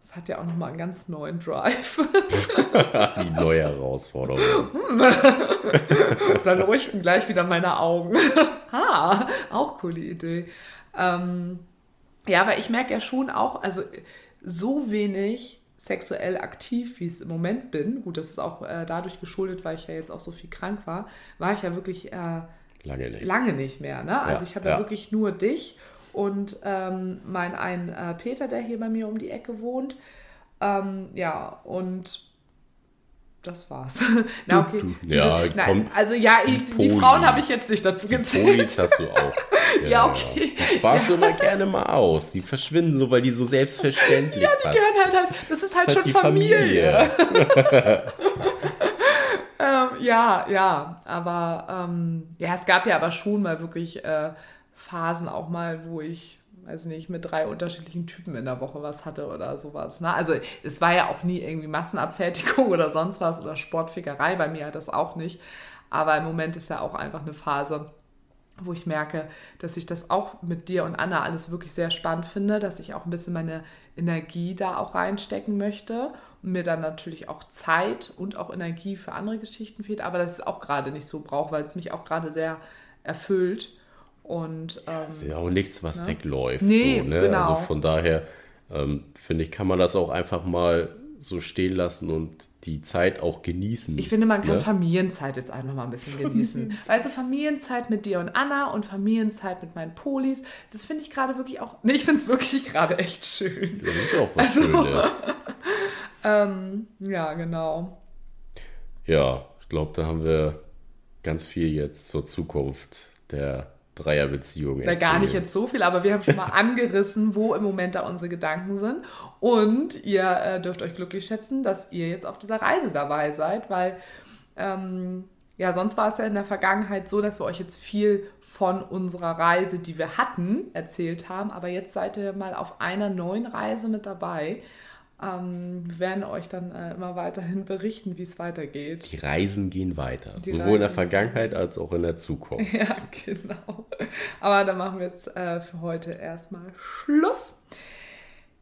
Das hat ja auch nochmal einen ganz neuen Drive. [LAUGHS] die neue Herausforderung. [LAUGHS] da leuchten gleich wieder meine Augen. [LAUGHS] ha, auch coole Idee. Ähm, ja, aber ich merke ja schon auch, also so wenig sexuell aktiv, wie ich es im Moment bin, gut, das ist auch äh, dadurch geschuldet, weil ich ja jetzt auch so viel krank war, war ich ja wirklich äh, Lange nicht. lange nicht mehr. Ne? Also Ja, ich habe ja. ja. wirklich nur dich und ähm, mein einen äh, Peter, der hier bei mir um die Ecke wohnt. Ähm, ja, und das war's. [LAUGHS] Na, okay. du- ja, Nein, komm, also ja, die ich, die Frauen habe ich jetzt nicht dazu Die gezählt. Polis hast du auch. [LAUGHS] Ja, okay. Die sparst du immer gerne mal aus. Die verschwinden so, weil die so selbstverständlich ja, die gehören halt halt, das ist halt Das schon halt die Familie. Familie. [LAUGHS] Ähm, ja, ja, aber ähm, ja, es gab ja aber schon mal wirklich äh, Phasen auch mal, wo ich, weiß nicht, mit drei unterschiedlichen Typen in der Woche was hatte oder sowas. Ne? Also es war ja auch nie irgendwie Massenabfertigung [LAUGHS] oder sonst was oder Sportfickerei, bei mir hat das auch nicht. Aber im Moment ist ja auch einfach eine Phase, wo ich merke, dass ich das auch mit dir und Anna alles wirklich sehr spannend finde, dass ich auch ein bisschen meine Energie da auch reinstecken möchte und mir dann natürlich auch Zeit und auch Energie für andere Geschichten fehlt, aber dass ich es auch gerade nicht so brauche, weil es mich auch gerade sehr erfüllt. Und ähm, Das ist ja auch nichts, was Ne? wegläuft. Nee, so, ne? genau. Also von daher ähm, finde ich, kann man das auch einfach mal so stehen lassen und die Zeit auch genießen. Ich finde, man kann ne? Familienzeit jetzt einfach mal ein bisschen [LAUGHS] genießen. Weißt du, Familienzeit mit dir und Anna und Familienzeit mit meinen Polis, das finde ich gerade wirklich auch, nee, ich finde es wirklich gerade echt schön. Ja, das ist auch was Also- Schönes. [LAUGHS] Ähm, ja, genau. Ja, ich glaube, da haben wir ganz viel jetzt zur Zukunft der Dreierbeziehung Da gar nicht jetzt so viel, aber wir haben schon mal [LAUGHS] angerissen, wo im Moment da unsere Gedanken sind. Und ihr äh, dürft euch glücklich schätzen, dass ihr jetzt auf dieser Reise dabei seid, weil ähm, ja, sonst war es ja in der Vergangenheit so, dass wir euch jetzt viel von unserer Reise, die wir hatten, erzählt haben. Aber jetzt seid ihr mal auf einer neuen Reise mit dabei. Ähm, wir werden euch dann äh, immer weiterhin berichten, wie es weitergeht. Die Reisen gehen weiter. Die sowohl in der Reisen- Vergangenheit als auch in der Zukunft. Ja, [LAUGHS] genau. Aber dann machen wir jetzt äh, für heute erstmal Schluss.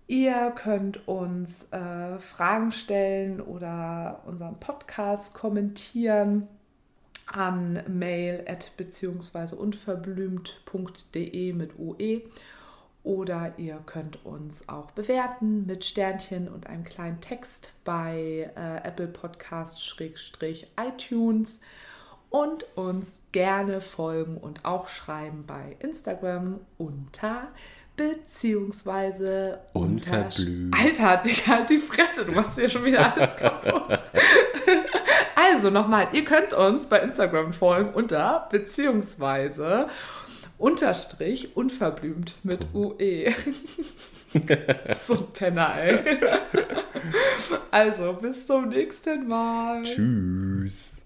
Ihr könnt uns äh, Fragen stellen oder unseren Podcast kommentieren an mail at beziehungsweise unverblümt.de mit UE oder ihr könnt uns auch bewerten mit Sternchen und einem kleinen Text bei äh, Apple Podcast Schrägstrich iTunes und uns gerne folgen und auch schreiben bei Instagram unter beziehungsweise unter Unverblümt. Alter, Digga, halt die Fresse, du machst hier schon wieder alles kaputt. [LAUGHS] also nochmal, ihr könnt uns bei Instagram folgen unter beziehungsweise Unterstrich unverblümt mit UE. [LAUGHS] so ein Penner, ey. also, bis zum nächsten Mal. Tschüss.